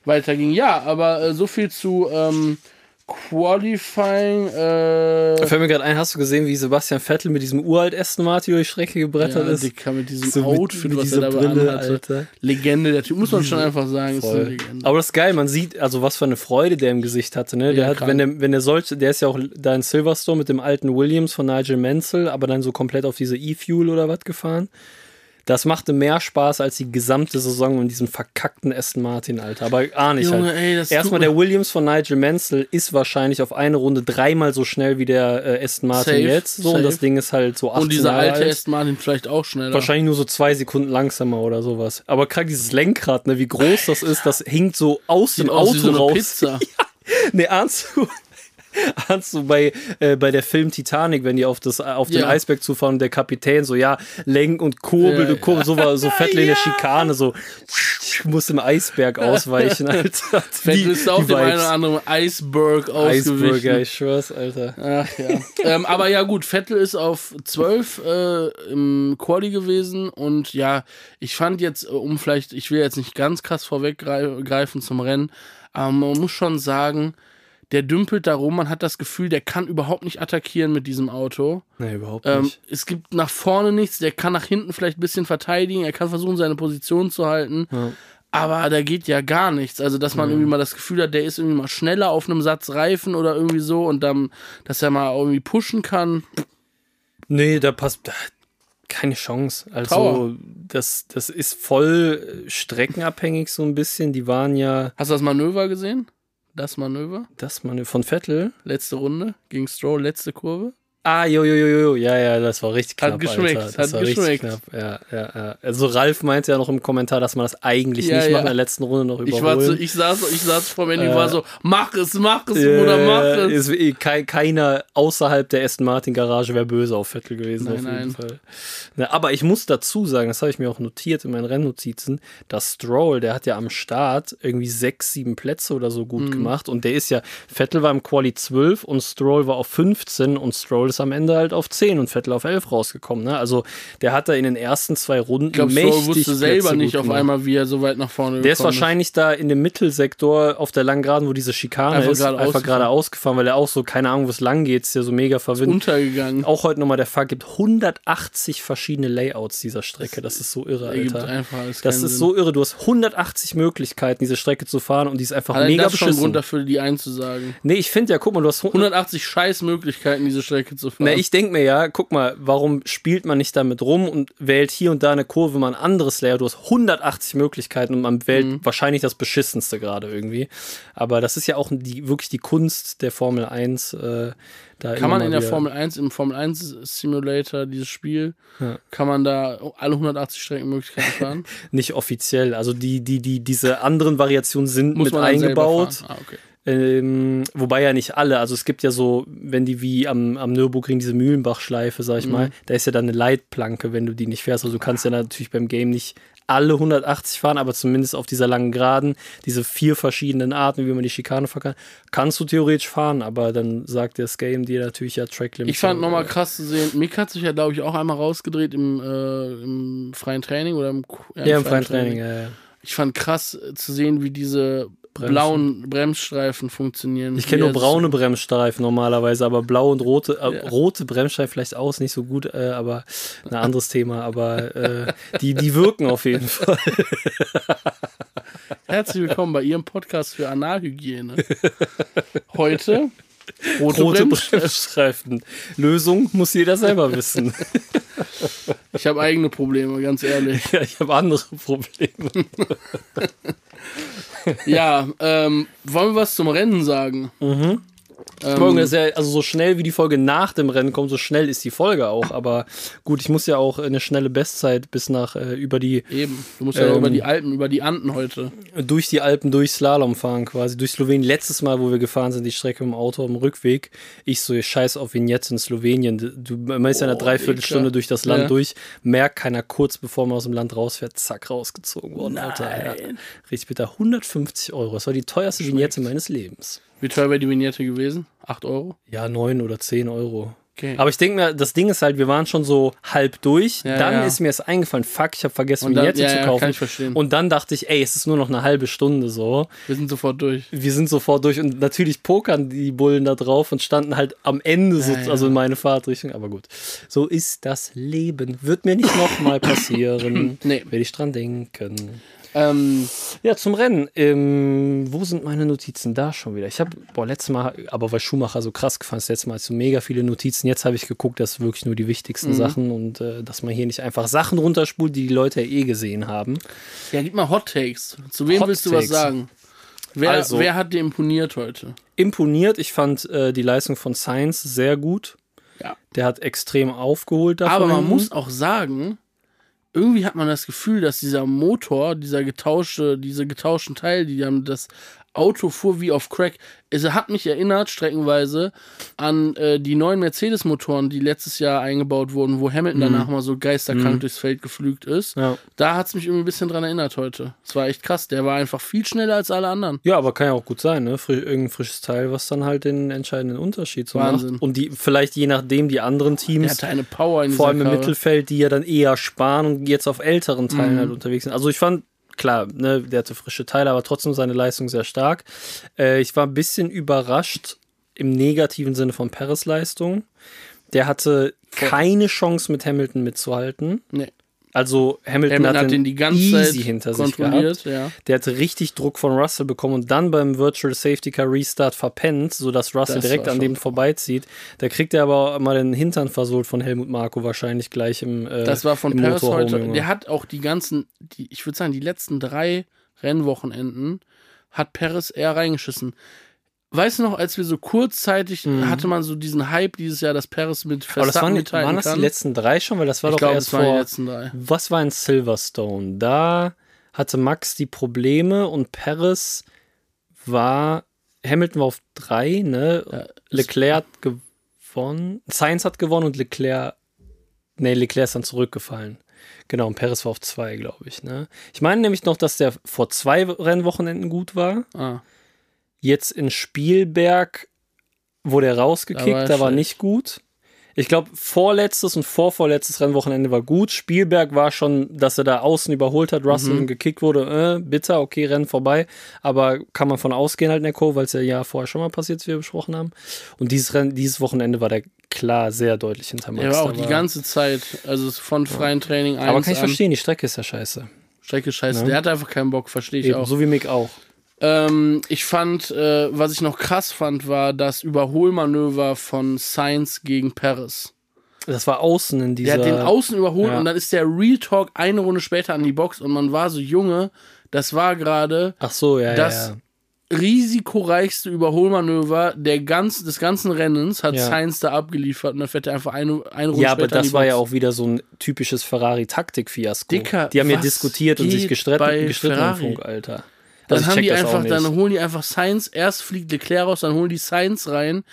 B: weiterging. Ja, aber äh, so viel zu ähm, Qualifying.
C: Da
B: Äh,
C: fällt mir gerade ein, hast du gesehen, wie Sebastian Vettel mit diesem uralt Aston Martin durch die Strecke gebrettert
B: ja,
C: ist?
B: Dicker, mit diesem
C: So mit-
B: Outfit,
C: mit
B: was
C: dieser
B: er dabei
C: Brille. Alter.
B: Legende, der Typ, muss man schon einfach sagen, ist eine. Legende.
C: Aber das ist geil, man sieht, also was für eine Freude der im Gesicht hatte, ne? Der
B: Ja,
C: hat,
B: krank.
C: wenn der, wenn der sollte, der ist ja auch da in Silverstone mit dem alten Williams von Nigel Mansell, aber dann so komplett auf diese E-Fuel oder was gefahren. Das machte mehr Spaß als die gesamte Saison in diesem verkackten Aston Martin, Alter. Aber ahne ich
B: Junge,
C: halt.
B: ey,
C: Erstmal der Williams von Nigel Mansell ist wahrscheinlich auf eine Runde dreimal so schnell wie der äh, Aston Martin
B: Safe,
C: jetzt. So,
B: safe.
C: und das Ding ist halt so 18
B: Und dieser
C: Jahre
B: alte
C: alt.
B: Aston Martin vielleicht auch schneller.
C: Wahrscheinlich nur so zwei Sekunden langsamer oder sowas. Aber krank, dieses Lenkrad, ne, wie groß das ist, das hinkt so aus
B: Sieht
C: dem
B: aus
C: Auto
B: wie so eine
C: raus.
B: Pizza.
C: Ne, ahnst ahnst du bei, äh, bei der Film Titanic, wenn die auf, das, auf den
B: Ja.
C: Eisberg zufahren und der Kapitän so, ja, lenk und kurbel,
B: Ja,
C: du kurbel, so war so Vettel in der Schikane, so, muss im Eisberg ausweichen, Alter.
B: Vettel ist auf dem einen oder anderen Iceberg ausgewichen.
C: Eisberger, ich schwör's, Alter.
B: Ach ja. ähm, aber ja, gut, Vettel ist auf 12 äh, im Quali gewesen und ja, ich fand jetzt, äh, um vielleicht, ich will jetzt nicht ganz krass vorweggreifen zum Rennen, aber man muss schon sagen, der dümpelt da rum, man hat das Gefühl, der kann überhaupt nicht attackieren mit diesem Auto.
C: Nee, überhaupt
B: Ähm,
C: nicht.
B: es gibt nach vorne nichts, der kann nach hinten vielleicht ein bisschen verteidigen, er kann versuchen, seine Position zu halten.
C: Ja.
B: Aber da geht ja gar nichts. Also, dass man irgendwie mal das Gefühl hat, der ist irgendwie mal schneller auf einem Satz Reifen oder irgendwie so und dann, dass er mal irgendwie pushen kann.
C: Nee, da passt keine Chance. Also,
B: Trauer.
C: das, das ist voll äh, streckenabhängig so ein bisschen. Die waren ja,
B: Hast du das Manöver gesehen? Das Manöver?
C: das man von Vettel.
B: Letzte Runde gegen Stroll, letzte Kurve?
C: Ah, jo, jo, jo, jo, ja, ja, das war richtig
B: Hat
C: knapp.
B: geschmeckt,
C: Alter. Das
B: hat
C: war richtig
B: geschmeckt.
C: knapp. Ja, ja, ja. Also Ralf meinte ja noch im Kommentar, dass man das eigentlich
B: Ja,
C: nicht
B: ja.
C: macht, in der letzten Runde noch
B: Ich,
C: überholen.
B: war so, ich, saß, ich saß vor mir, ich
C: Äh,
B: war so, mach es, mach es,
C: Ja,
B: Bruder, mach es.
C: ist, kei- keiner außerhalb der Aston Martin Garage wäre böse auf Vettel gewesen,
B: Nein,
C: auf jeden
B: nein.
C: Fall. Na, aber ich muss dazu sagen, das habe ich mir auch notiert in meinen Rennnotizen, dass Stroll, der hat ja am Start irgendwie sechs, sieben Plätze oder so
B: Mhm.
C: gut gemacht und der ist ja, Vettel war im Quali 12 und Stroll war auf 15 und Stroll ist am Ende halt auf 10 und Vettel auf 11 rausgekommen. Ne? Also der hat da in den ersten zwei Runden
B: Ich glaube,
C: mächtig
B: wusste selber
C: Plätze
B: nicht auf
C: gemacht.
B: einmal, wie er so weit nach vorne
C: Der ist wahrscheinlich da in dem Mittelsektor auf der Langgraden, wo diese Schikane
B: Einfach
C: ist,
B: gerade
C: einfach gerade ausgefahren, weil er auch so, keine Ahnung, wo es lang geht, ist ja so mega verwirrend.
B: untergegangen.
C: Auch heute nochmal der Fakt, gibt 180 verschiedene Layouts dieser Strecke. Das ist so irre, Alter.
B: einfach alles
C: Das
B: keinen
C: ist
B: Sinn.
C: so irre. Du hast 180 Möglichkeiten, diese Strecke zu fahren und die ist einfach
B: Allein
C: mega
B: das ist schon ein
C: beschissen.
B: Grund dafür, die einzusagen.
C: Nee, ich finde ja, guck mal, du hast 100
B: 180 Scheißmöglichkeiten, diese Strecke zu zu fahren.
C: Na, ich denke mir ja, guck mal, warum spielt man nicht damit rum und wählt hier und da eine Kurve mal ein anderes Layout? Du hast 180 Möglichkeiten und man wählt
B: Mhm.
C: wahrscheinlich das beschissenste gerade irgendwie. Aber das ist ja auch die, wirklich die Kunst der Formel 1. Äh, da
B: Kann man in der Formel 1, im Formel 1 Simulator, dieses Spiel,
C: Ja.
B: kann man da alle 180 Streckenmöglichkeiten fahren?
C: Nicht offiziell. Also die, die, die, diese anderen Variationen sind
B: Muss
C: mit eingebaut.
B: Ah, okay.
C: Ähm, wobei ja nicht alle. Also es gibt ja so, wenn die wie am, am Nürburgring diese Mühlenbach-Schleife, sag ich
B: Mhm.
C: mal, da ist ja dann eine Leitplanke, wenn du die nicht fährst. Also du kannst ja natürlich beim Game nicht alle 180 fahren, aber zumindest auf dieser langen Geraden, diese vier verschiedenen Arten, wie man die Schikane fahren kann, kannst du theoretisch fahren, aber dann sagt das Game dir natürlich ja Track Limits.
B: Ich fand nochmal krass zu sehen, Mick hat sich ja, glaube ich, auch einmal rausgedreht im, äh, im freien Training oder im,
C: Ja, im freien Training, ja, ja.
B: Ich fand krass zu sehen, wie diese
C: Bremsen.
B: blauen Bremsstreifen funktionieren.
C: Ich kenne nur braune Bremsstreifen normalerweise, aber blau und rote, äh,
B: Ja.
C: rote Bremsstreifen vielleicht auch nicht so gut, äh, aber ein anderes Thema. Aber äh, die, die wirken auf jeden Fall.
B: Herzlich willkommen bei Ihrem Podcast für Analhygiene. Heute rote,
C: Rote
B: Bremsstreifen.
C: Bremsstreifen. Lösung muss jeder selber wissen.
B: Ich habe eigene Probleme, ganz ehrlich.
C: ja, ich habe andere Probleme.
B: Ja, ähm, wollen wir was zum Rennen sagen?
C: Mhm.
B: Ähm,
C: Folge ist ja, also so schnell wie die Folge nach dem Rennen kommt, so schnell ist die Folge auch. Aber gut, ich muss ja auch eine schnelle Bestzeit bis nach äh, über die
B: Eben, du musst ja
C: Ähm,
B: über die Alpen, über die Anden heute.
C: durch die Alpen durch Slalom fahren quasi, durch Slowenien. Letztes Mal, wo wir gefahren sind, die Strecke im Auto am Rückweg, ich so, scheiß auf Vignette in Slowenien. Du, man ist ja eine
B: Oh,
C: Dreiviertelstunde
B: Alter.
C: durch das Land
B: Ja.
C: durch, merkt keiner kurz, bevor man aus dem Land rausfährt, zack, rausgezogen worden, Alter. Ja.
B: Nein.
C: Richtig bitter. 150 Euro. Das war die teuerste Vignette meines Lebens.
B: Wie teuer wäre die Vignette gewesen? 8 Euro?
C: Ja, 9 oder 10 Euro.
B: Okay.
C: Aber ich denke mir, das Ding ist halt, wir waren schon so halb durch.
B: Ja,
C: dann
B: ja.
C: ist mir es eingefallen, fuck, ich habe vergessen,
B: Und dann-
C: Vignette
B: ja,
C: zu
B: ja,
C: kaufen.
B: kann ich verstehen.
C: Und dann dachte ich, ey, es ist nur noch eine halbe Stunde so.
B: wir sind sofort durch.
C: wir sind sofort durch und natürlich pokern die Bullen da drauf und standen halt am Ende, so,
B: Ja, ja.
C: also in meine Fahrtrichtung. Aber gut, so ist das Leben. Wird mir nicht nochmal passieren.
B: Nee.
C: Werde ich dran denken.
B: Ähm,
C: Ja, zum Rennen. Ähm, wo sind meine Notizen? Da schon wieder. Ich habe, boah, letztes Mal, aber weil Schumacher so krass gefahren ist, letztes Mal du mega viele Notizen. Jetzt habe ich geguckt, dass wirklich nur die wichtigsten
B: Mhm.
C: Sachen und äh, dass man hier nicht einfach Sachen runterspult, die die Leute ja eh gesehen haben.
B: ja, gib mal Hot Takes. Zu wem
C: Hot
B: willst du was
C: Takes.
B: sagen? Wer,
C: Also-
B: wer hat dir imponiert heute?
C: Imponiert, ich fand äh, die Leistung von Sainz sehr gut.
B: Ja.
C: Der hat extrem aufgeholt davon.
B: Aber man muss auch sagen, irgendwie hat man das Gefühl, dass dieser Motor, dieser getauschte, diese getauschten Teile, die haben das Auto fuhr wie auf Crack. Es hat mich erinnert, streckenweise, an äh, die neuen Mercedes-Motoren, die letztes Jahr eingebaut wurden, wo Hamilton danach mal so geisterkrank durchs Feld geflügt ist.
C: Ja.
B: Da hat es mich irgendwie ein bisschen dran erinnert heute. Es war echt krass. Der war einfach viel schneller als alle anderen.
C: Ja, aber kann ja auch gut sein, ne? Fri irgendein frisches Teil, was dann halt den entscheidenden Unterschied so
B: Wahnsinn.
C: macht. Und die, vielleicht je nachdem, die anderen
B: Der
C: Teams,
B: hatte eine Power in
C: vor allem im
B: Karre.
C: Mittelfeld, die ja dann eher sparen und jetzt auf älteren Teilen
B: Mhm.
C: halt unterwegs sind. Also ich fand, klar, ne, der hatte frische Teile, aber trotzdem seine Leistung sehr stark. Äh, ich war ein bisschen überrascht im negativen Sinne von Perez Leistung. Der hatte keine Chance mit Hamilton mitzuhalten.
B: Nee.
C: Also Hamilton,
B: Hamilton
C: hat,
B: hat
C: den
B: die ganze
C: easy
B: Zeit
C: hinter sich gehabt.
B: kontrolliert. Ja.
C: Der hatte richtig Druck von Russell bekommen und dann beim Virtual Safety Car Restart verpennt, sodass Russell
B: Das
C: direkt an dem vorbeizieht. Da kriegt er aber mal den Hintern versohlt von Helmut Marko wahrscheinlich gleich im äh,
B: Das war von Paris heute.
C: Junge.
B: Der hat auch die ganzen, die, ich würde sagen, die letzten drei Rennwochenenden hat Paris eher reingeschissen. Weißt du noch, als wir so kurzzeitig hatte man so diesen Hype dieses Jahr, dass Paris mit
C: Mhm. aber das waren,
B: mithalten
C: waren das
B: kann.
C: die letzten drei schon, weil das war
B: ich
C: doch
B: glaube,
C: erst
B: es waren die
C: vor.
B: letzten drei.
C: Was war in Silverstone? Da hatte Max die Probleme und Paris war. Hamilton war auf drei, ne?
B: Ja,
C: Leclerc hat gewonnen. Sainz hat gewonnen und Leclerc. Ne, Leclerc ist dann zurückgefallen. Genau, und Perez war auf zwei, glaube ich. Ne? Ich meine nämlich noch, dass der vor zwei Rennwochenenden gut war.
B: Ah,
C: Jetzt in Spielberg wurde er rausgekickt,
B: Da war
C: da war nicht gut. Ich glaube, vorletztes und vorvorletztes Rennwochenende war gut. Spielberg war schon, dass er da außen überholt hat, Russell
B: Mhm.
C: und gekickt wurde. Äh, bitter, okay, Rennen vorbei. Aber kann man von ausgehen halt, Neko, weil es ja ein Jahr vorher schon mal passiert ist, wie wir besprochen haben. Und dieses, Rennen, dieses Wochenende war der klar sehr deutlich hinter Max.
B: er war auch die ganze Zeit, also von freien Training 1
C: Aber kann ich verstehen, die Strecke ist ja scheiße.
B: Strecke scheiße.
C: Ne?
B: Der hat einfach keinen Bock, verstehe ich
C: Eben,
B: auch.
C: so wie Mick auch.
B: Ähm, ich fand, äh, was ich noch krass fand, war das Überholmanöver von Sainz gegen Perez.
C: Das war außen in dieser.
B: Der hat den Außen überholt
C: Ja.
B: und dann ist der Real Talk eine Runde später an die Box und man war so Junge, das war gerade
C: Ach so, ja,
B: das
C: ja.
B: risikoreichste Überholmanöver der ganz, des ganzen Rennens hat
C: Ja.
B: Sainz da abgeliefert und dann fährt er einfach eine, eine Runde
C: Ja, aber
B: später an
C: das
B: die
C: war ja auch wieder so ein typisches Ferrari-Taktik-Fiasko.
B: Dicker,
C: Die haben ja diskutiert und sich gestritten, gestritten im
B: Ferrari?
C: Funk, Alter.
B: Dann
C: Also
B: haben die einfach, dann holen die einfach Sainz, erst fliegt Leclerc raus, dann holen die Sainz rein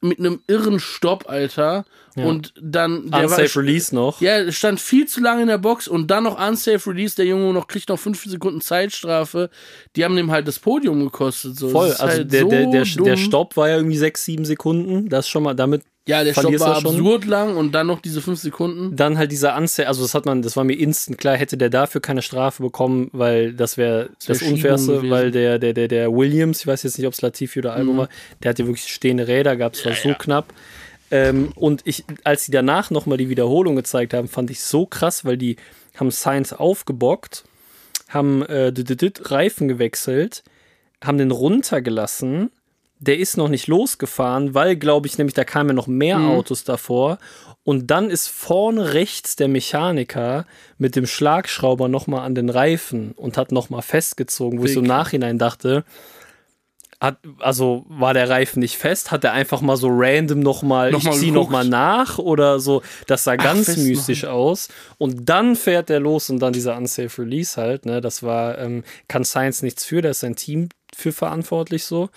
B: mit einem irren Stopp, Alter. Und dann der
C: Unsafe
B: war,
C: Release noch.
B: ja, stand viel zu lange in der Box und dann noch unsafe Release. Der Junge noch kriegt noch fünf Sekunden Zeitstrafe. Die haben dem halt das Podium gekostet. So.
C: Voll. Also
B: halt
C: der,
B: so
C: der, der, der Stopp war ja irgendwie sechs, sieben Sekunden. Das schon mal damit.
B: Ja, der Stopp war
C: schon.
B: absurd lang und dann noch diese fünf Sekunden.
C: Dann halt dieser Unsafe, also das hat man, das war mir instant klar, hätte der dafür keine Strafe bekommen, weil das wäre das,
B: wär
C: Unfairste, weil der, der, der, der Williams, ich weiß jetzt nicht, ob es Latifi oder Albon
B: Mhm.
C: war, der hatte wirklich stehende Räder gehabt, es war so knapp. Ähm, und ich, als sie danach nochmal die Wiederholung gezeigt haben, fand ich so krass, weil die haben Science aufgebockt, haben äh, Reifen gewechselt, haben den runtergelassen. Der ist noch nicht losgefahren, weil, glaube ich, nämlich da kamen ja noch mehr
B: Mhm.
C: Autos davor. Und dann ist vorne rechts der Mechaniker mit dem Schlagschrauber nochmal an den Reifen und hat nochmal festgezogen, wo ich so im
B: Dick.
C: Nachhinein dachte, hat, also war der Reifen nicht fest? Hat er einfach mal so random nochmal,
B: Noch
C: ich
B: mal
C: zieh nochmal nach oder so? Das sah ganz
B: festmachen.
C: mystisch aus. Und dann fährt er los und dann dieser Unsafe Release halt, ne? Das war, ähm, kann Science nichts für, da ist sein Team für verantwortlich so.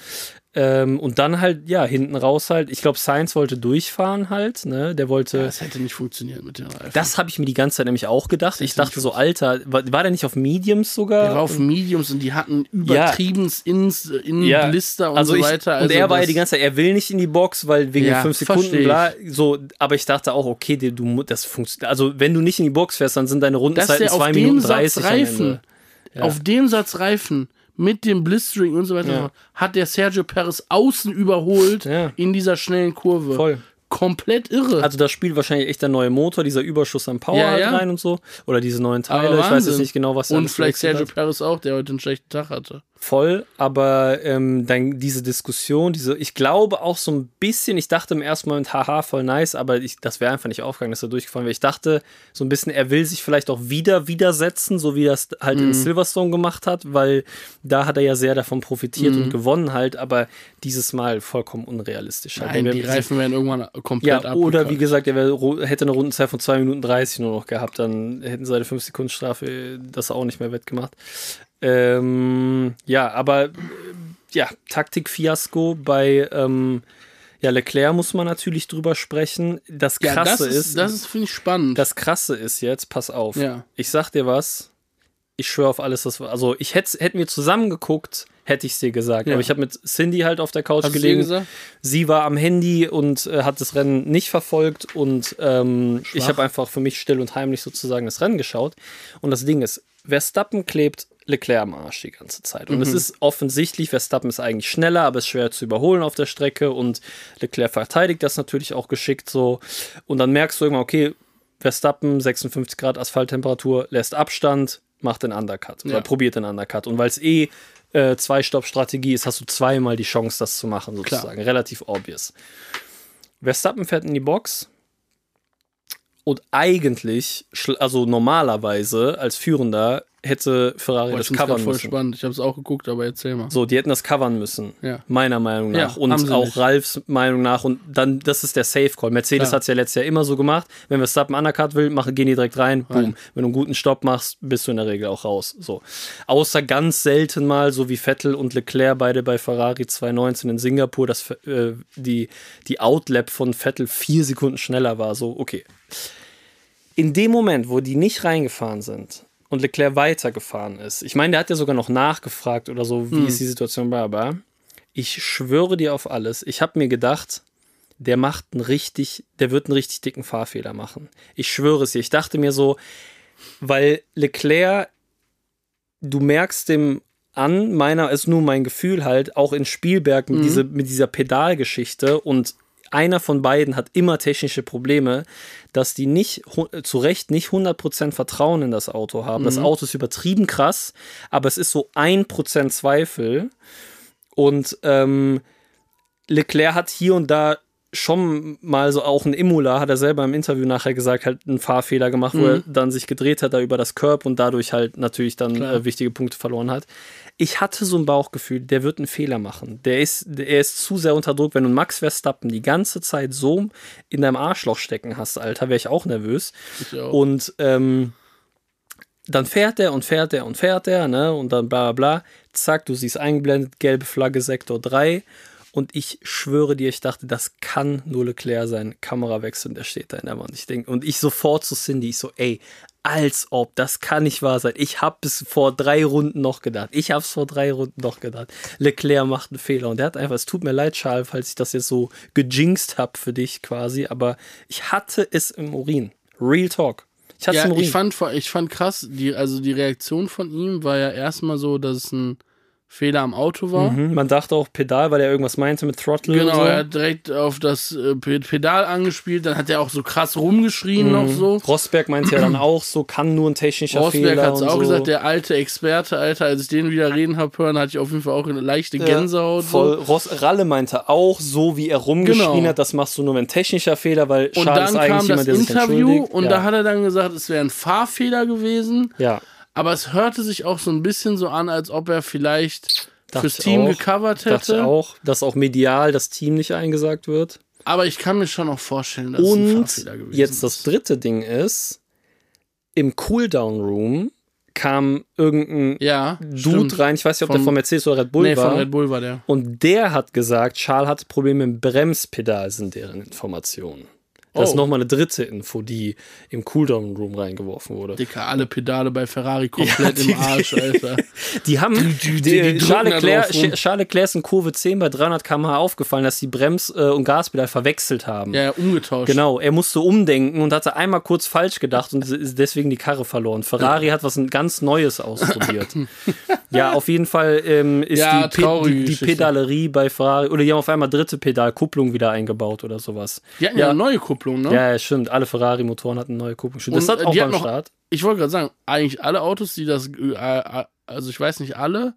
C: Ähm, und dann halt, ja, hinten raus halt. Ich glaube, Science wollte durchfahren halt, ne? Der wollte.
B: Das hätte nicht funktioniert mit den Reifen.
C: Das habe ich mir die ganze Zeit nämlich auch gedacht. Ich dachte so, Alter, war, war der nicht auf Mediums sogar?
B: der war auf Mediums und die hatten übertriebens ins, in
C: Ja,
B: Blister und
C: also
B: so
C: ich,
B: weiter.
C: und er war ja die ganze Zeit, er will nicht in die Box, weil wegen
B: Ja,
C: den fünf Sekunden,
B: versteh ich.
C: bla, so, aber ich dachte auch, okay, du, das funktioniert, also wenn du nicht in die Box fährst, dann sind deine Rundenzeiten
B: der auf
C: 2
B: dem
C: Minuten
B: Satz
C: 30 am
B: Reifen.
C: Ja.
B: auf dem Satz Reifen mit dem Blistering und so weiter,
C: Ja.
B: hat der Sergio Perez außen überholt
C: Ja.
B: in dieser schnellen Kurve.
C: Voll.
B: Komplett irre.
C: Also da spielt wahrscheinlich echt der neue Motor, dieser Überschuss an Power
B: Ja,
C: halt
B: ja.
C: rein und so. Oder diese neuen Teile. Ich weiß jetzt nicht genau, was er
B: Und vielleicht Sergio. Perez auch, der heute einen schlechten Tag hatte.
C: Voll, aber ähm, dann diese Diskussion, diese, ich glaube auch so ein bisschen, ich dachte im ersten Moment, haha, voll nice, aber ich, das wäre einfach nicht aufgegangen, dass er durchgefahren wäre. Ich dachte so ein bisschen, er will sich vielleicht auch wieder widersetzen, so wie es halt
B: Mhm.
C: in Silverstone gemacht hat, weil da hat er ja sehr davon profitiert
B: Mhm.
C: und gewonnen halt, aber dieses Mal vollkommen unrealistisch. Halt.
B: Nein, die Reifen werden irgendwann komplett
C: ja, oder wie gesagt, er wär, hätte eine Rundenzeit von 2 Minuten 30 nur noch gehabt, dann hätten seine 5 Sekunden Strafe das auch nicht mehr wettgemacht. Ähm, ja, aber äh, ja, Taktik-Fiasko bei ähm, ja, Leclerc muss man natürlich drüber sprechen. Das
B: ja,
C: Krasse
B: das ist,
C: ist,
B: das ist finde ich spannend.
C: das Krasse ist jetzt, pass auf,
B: Ja.
C: ich sag dir was, ich schwöre auf alles, war, also ich hätte, hätten wir zusammen geguckt, hätte ich es dir gesagt.
B: Ja.
C: Aber ich habe mit Cindy halt auf der Couch
B: Hast
C: gelegen. Sie war am Handy und äh, hat das Rennen nicht verfolgt und ähm, ich habe einfach für mich still und heimlich sozusagen das Rennen geschaut. Und das Ding ist, Verstappen klebt Leclerc am Arsch die ganze Zeit. Und
B: Mhm.
C: es ist offensichtlich, Verstappen ist eigentlich schneller, aber ist schwer zu überholen auf der Strecke und Leclerc verteidigt das natürlich auch geschickt so. Und dann merkst du irgendwann, okay, Verstappen, 56 Grad Asphalttemperatur, lässt Abstand, macht den Undercut oder
B: Ja.
C: probiert den Undercut. Und weil es eh äh, Zwei-Stopp-Strategie ist, hast du zweimal die Chance, das zu machen, sozusagen. Relativ obvious. Verstappen fährt in die Box und eigentlich, also normalerweise als Führender, hätte Ferrari
B: Boah,
C: das covern
B: voll
C: müssen.
B: spannend. Ich habe es auch geguckt, aber erzähl mal.
C: So, die hätten das covern müssen.
B: Ja.
C: Meiner Meinung
B: Ja,
C: nach. und
B: haben sie
C: auch
B: nicht.
C: Ralfs Meinung nach. Und dann, das ist der Safe Call. Mercedes hat es ja letztes Jahr immer so gemacht. Wenn Verstappen Undercut will, mach, gehen die direkt rein. Boom. Wenn du einen guten Stopp machst, bist du in der Regel auch raus. So. Außer ganz selten mal, so wie Vettel und Leclerc beide bei Ferrari 2019 in Singapur, dass äh, die, die Outlap von Vettel vier Sekunden schneller war. So, okay. In dem Moment, wo die nicht reingefahren sind und Leclerc weitergefahren ist, ich meine, der hat ja sogar noch nachgefragt oder so, wie ist die Situation, bla bla. Ich schwöre dir auf alles. Ich habe mir gedacht, der macht einen richtig, der wird einen richtig dicken Fahrfehler machen. Ich schwöre es dir. Ich dachte mir so, weil Leclerc, du merkst dem an, meiner ist nur mein Gefühl halt, auch in Spielberg mit, diese, mit dieser Pedalgeschichte und einer von beiden hat immer technische Probleme, dass die nicht zu Recht nicht 100% Vertrauen in das Auto haben. Das Auto ist übertrieben krass, aber es ist so 1% Zweifel. Und ähm, Leclerc hat hier und da schon mal so auch ein Imola, hat er selber im Interview nachher gesagt, halt einen Fahrfehler gemacht, wo er dann sich gedreht hat da über das Curb und dadurch halt natürlich dann äh, wichtige Punkte verloren hat. Ich hatte so ein Bauchgefühl, der wird einen Fehler machen. Der ist, er ist zu sehr unter Druck. Wenn du Max Verstappen die ganze Zeit so in deinem Arschloch stecken hast, Alter, wäre ich auch nervös.
B: Ich auch.
C: Und ähm, dann fährt er und fährt er und fährt er, ne? Und dann bla bla bla. Zack, du siehst eingeblendet, gelbe Flagge, Sektor 3. Und ich schwöre dir, ich dachte, das kann nur Leclerc sein. Kamera wechseln, der steht da in der Wand. Ich denke, und ich sofort zu Cindy, ich so, ey, als ob, das kann nicht wahr sein. Ich habe es vor drei Runden noch gedacht. Ich habe es vor drei Runden noch gedacht. Leclerc macht einen Fehler und der hat einfach, es tut mir leid, Charles, falls ich das jetzt so gejinxt habe für dich quasi, aber ich hatte es im Urin. Real Talk. Ich hatte es
B: Ja,
C: im Urin.
B: ich fand, ich fand krass, die, also die Reaktion von ihm war ja erstmal so, dass es ein Fehler am Auto war.
C: Mhm. Man dachte auch Pedal, weil er irgendwas meinte mit Throttle
B: Genau,
C: so.
B: er hat direkt auf das äh, Pe- Pedal angespielt, dann hat er auch so krass rumgeschrien noch so.
C: Rosberg meinte ja dann auch so, kann nur ein technischer
B: Rosberg
C: Fehler
B: hat es auch
C: so.
B: gesagt, der alte Experte, Alter, als ich den wieder reden habe hören, hatte ich auf jeden Fall auch eine leichte Gänsehaut.
C: Voll.
B: So.
C: Ross, Ralle meinte auch, so wie er rumgeschrien
B: Genau.
C: hat, das machst du nur ein technischer Fehler, weil
B: Und
C: Charles ist
B: dann
C: eigentlich
B: kam
C: jemand,
B: das
C: der sich
B: Interview
C: entschuldigt.
B: und
C: ja.
B: da hat er dann gesagt, es wäre ein Fahrfehler gewesen,
C: ja.
B: Aber es hörte sich auch so ein bisschen so an, als ob er vielleicht
C: Dachte
B: fürs Team
C: auch.
B: gecovert
C: dachte
B: hätte.
C: auch, dass auch medial das Team nicht eingesagt wird.
B: Aber ich kann mir schon auch vorstellen, dass es ein
C: Und
B: gewesen
C: jetzt das
B: ist.
C: dritte Ding ist, im Cooldown-Room kam irgendein
B: Ja,
C: Dude
B: stimmt.
C: rein, ich weiß nicht, ob der
B: Von-
C: von Mercedes oder Red Bull
B: Nee,
C: war.
B: von Red Bull war der.
C: Und der hat gesagt, Charles hatte Probleme im Bremspedal, sind deren Informationen. Das ist
B: Oh.
C: nochmal eine dritte Info, die im Cooldown-Room reingeworfen wurde.
B: Dicker, alle Pedale bei Ferrari komplett
C: Ja, die-
B: im Arsch, Alter.
C: Die haben,
B: die- die
C: die, Charles, Leclerc. Charles Leclerc ist in Kurve 10 bei 300 km/h aufgefallen, dass die Brems- äh, und Gaspedal verwechselt haben.
B: Ja, ja, umgetauscht.
C: Genau, er musste umdenken und hatte einmal kurz falsch gedacht und ist deswegen die Karre verloren. Ferrari hat was ganz Neues ausprobiert. ja, auf jeden Fall ähm, ist
B: Ja,
C: die, Pe die. Pedalerie bei Ferrari, oder die haben auf einmal dritte Pedalkupplung wieder eingebaut oder sowas.
B: Die hatten ja, eine neue Kupplung, ne?
C: Ja, stimmt. Alle Ferrari-Motoren hatten neue Kupplung. Stimmt. Das
B: Und,
C: hat
B: äh,
C: auch beim
B: noch-
C: Start.
B: Ich wollte gerade sagen, eigentlich alle Autos, die das, äh, äh, also ich weiß nicht alle,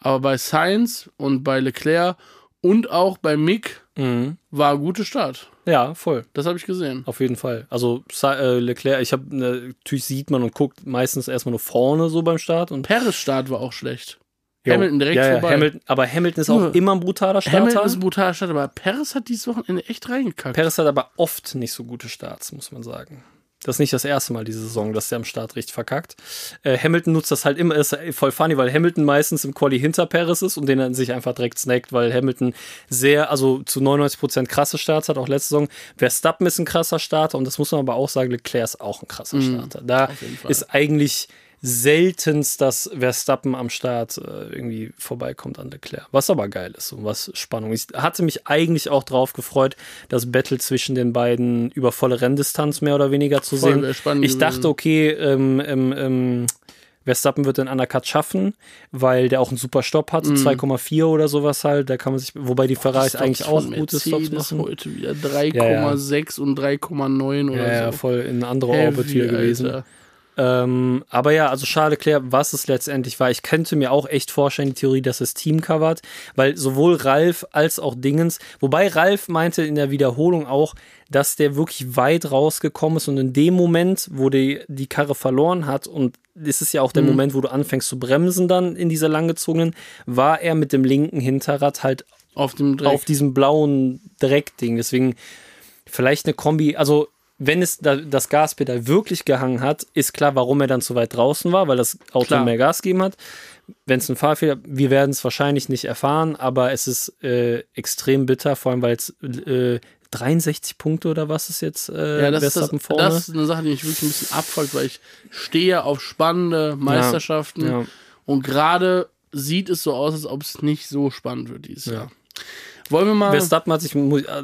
B: aber bei Sainz und bei Leclerc und auch bei Mick
C: Mhm.
B: war ein guter Start.
C: Ja, voll.
B: Das habe ich gesehen.
C: Auf jeden Fall. Also äh, Leclerc, ich habe natürlich sieht man und guckt meistens erstmal nur vorne so beim Start und
B: Paris Start war auch schlecht.
C: Jo.
B: Hamilton direkt
C: ja, ja,
B: vorbei.
C: Hamilton, aber Hamilton ist auch immer ein brutaler Starter.
B: Hamilton ist ein brutaler Start, aber Paris hat dieses Wochenende echt reingekackt.
C: Perez hat aber oft nicht so gute Starts, muss man sagen. Das ist nicht das erste Mal diese Saison, dass der am Start richtig verkackt. Äh, Hamilton nutzt das halt immer, ist voll funny, weil Hamilton meistens im Quali hinter Perez ist und den dann sich einfach direkt snackt, weil Hamilton sehr, also zu 99% krasse Starts hat, auch letzte Saison. Verstappen ist ein krasser Starter und das muss man aber auch sagen, Leclerc ist auch ein krasser Starter. Da ist eigentlich seltenst, dass Verstappen am Start äh, irgendwie vorbeikommt an Leclerc. Was aber geil ist und was Spannung ist. Ich hatte mich eigentlich auch drauf gefreut, das Battle zwischen den beiden über volle Renndistanz mehr oder weniger zu
B: Voll,
C: sehen.
B: spannend
C: Ich dachte, okay, ähm, ähm, ähm, Verstappen wird den Undercut schaffen, weil der auch einen super Stopp hat,
B: Mhm.
C: 2,4 oder sowas halt. Da kann man sich, wobei die Ferraris
B: Stops
C: eigentlich auch gute Stops machen.
B: heute wieder 3,6 und 3,9 oder
C: Ja, ja,
B: so.
C: voll in andere
B: Heavy,
C: Orbit wieder gewesen. Ähm, aber ja, also Charles Leclerc, was es letztendlich war, ich könnte mir auch echt vorstellen, die Theorie, dass es Team covert, weil sowohl Ralf als auch Dingens, wobei Ralf meinte in der Wiederholung auch, dass der wirklich weit rausgekommen ist und in dem Moment, wo die, die Karre verloren hat und das ist ja auch der
B: Mhm.
C: Moment, wo du anfängst zu bremsen dann in dieser langgezogenen, war er mit dem linken Hinterrad halt
B: Auf dem Dreck.
C: auf diesem blauen Dreckding. Deswegen vielleicht eine Kombi, also wenn es da, das Gaspedal wirklich gehangen hat, ist klar, warum er dann zu weit draußen war, weil das Auto
B: Klar.
C: mehr Gas gegeben hat. Wenn es ein Fahrfehler, wir werden es wahrscheinlich nicht erfahren, aber es ist äh, extrem bitter, vor allem weil es äh, 63 Punkte oder was ist jetzt äh,
B: ja, das ist, das,
C: vorne?
B: das ist eine Sache, die mich wirklich ein bisschen abfolgt, weil ich stehe auf spannende Meisterschaften
C: ja.
B: und gerade sieht es so aus, als ob es nicht so spannend wird dieses Jahr. Wollen wir mal.
C: Verstappen hat sich,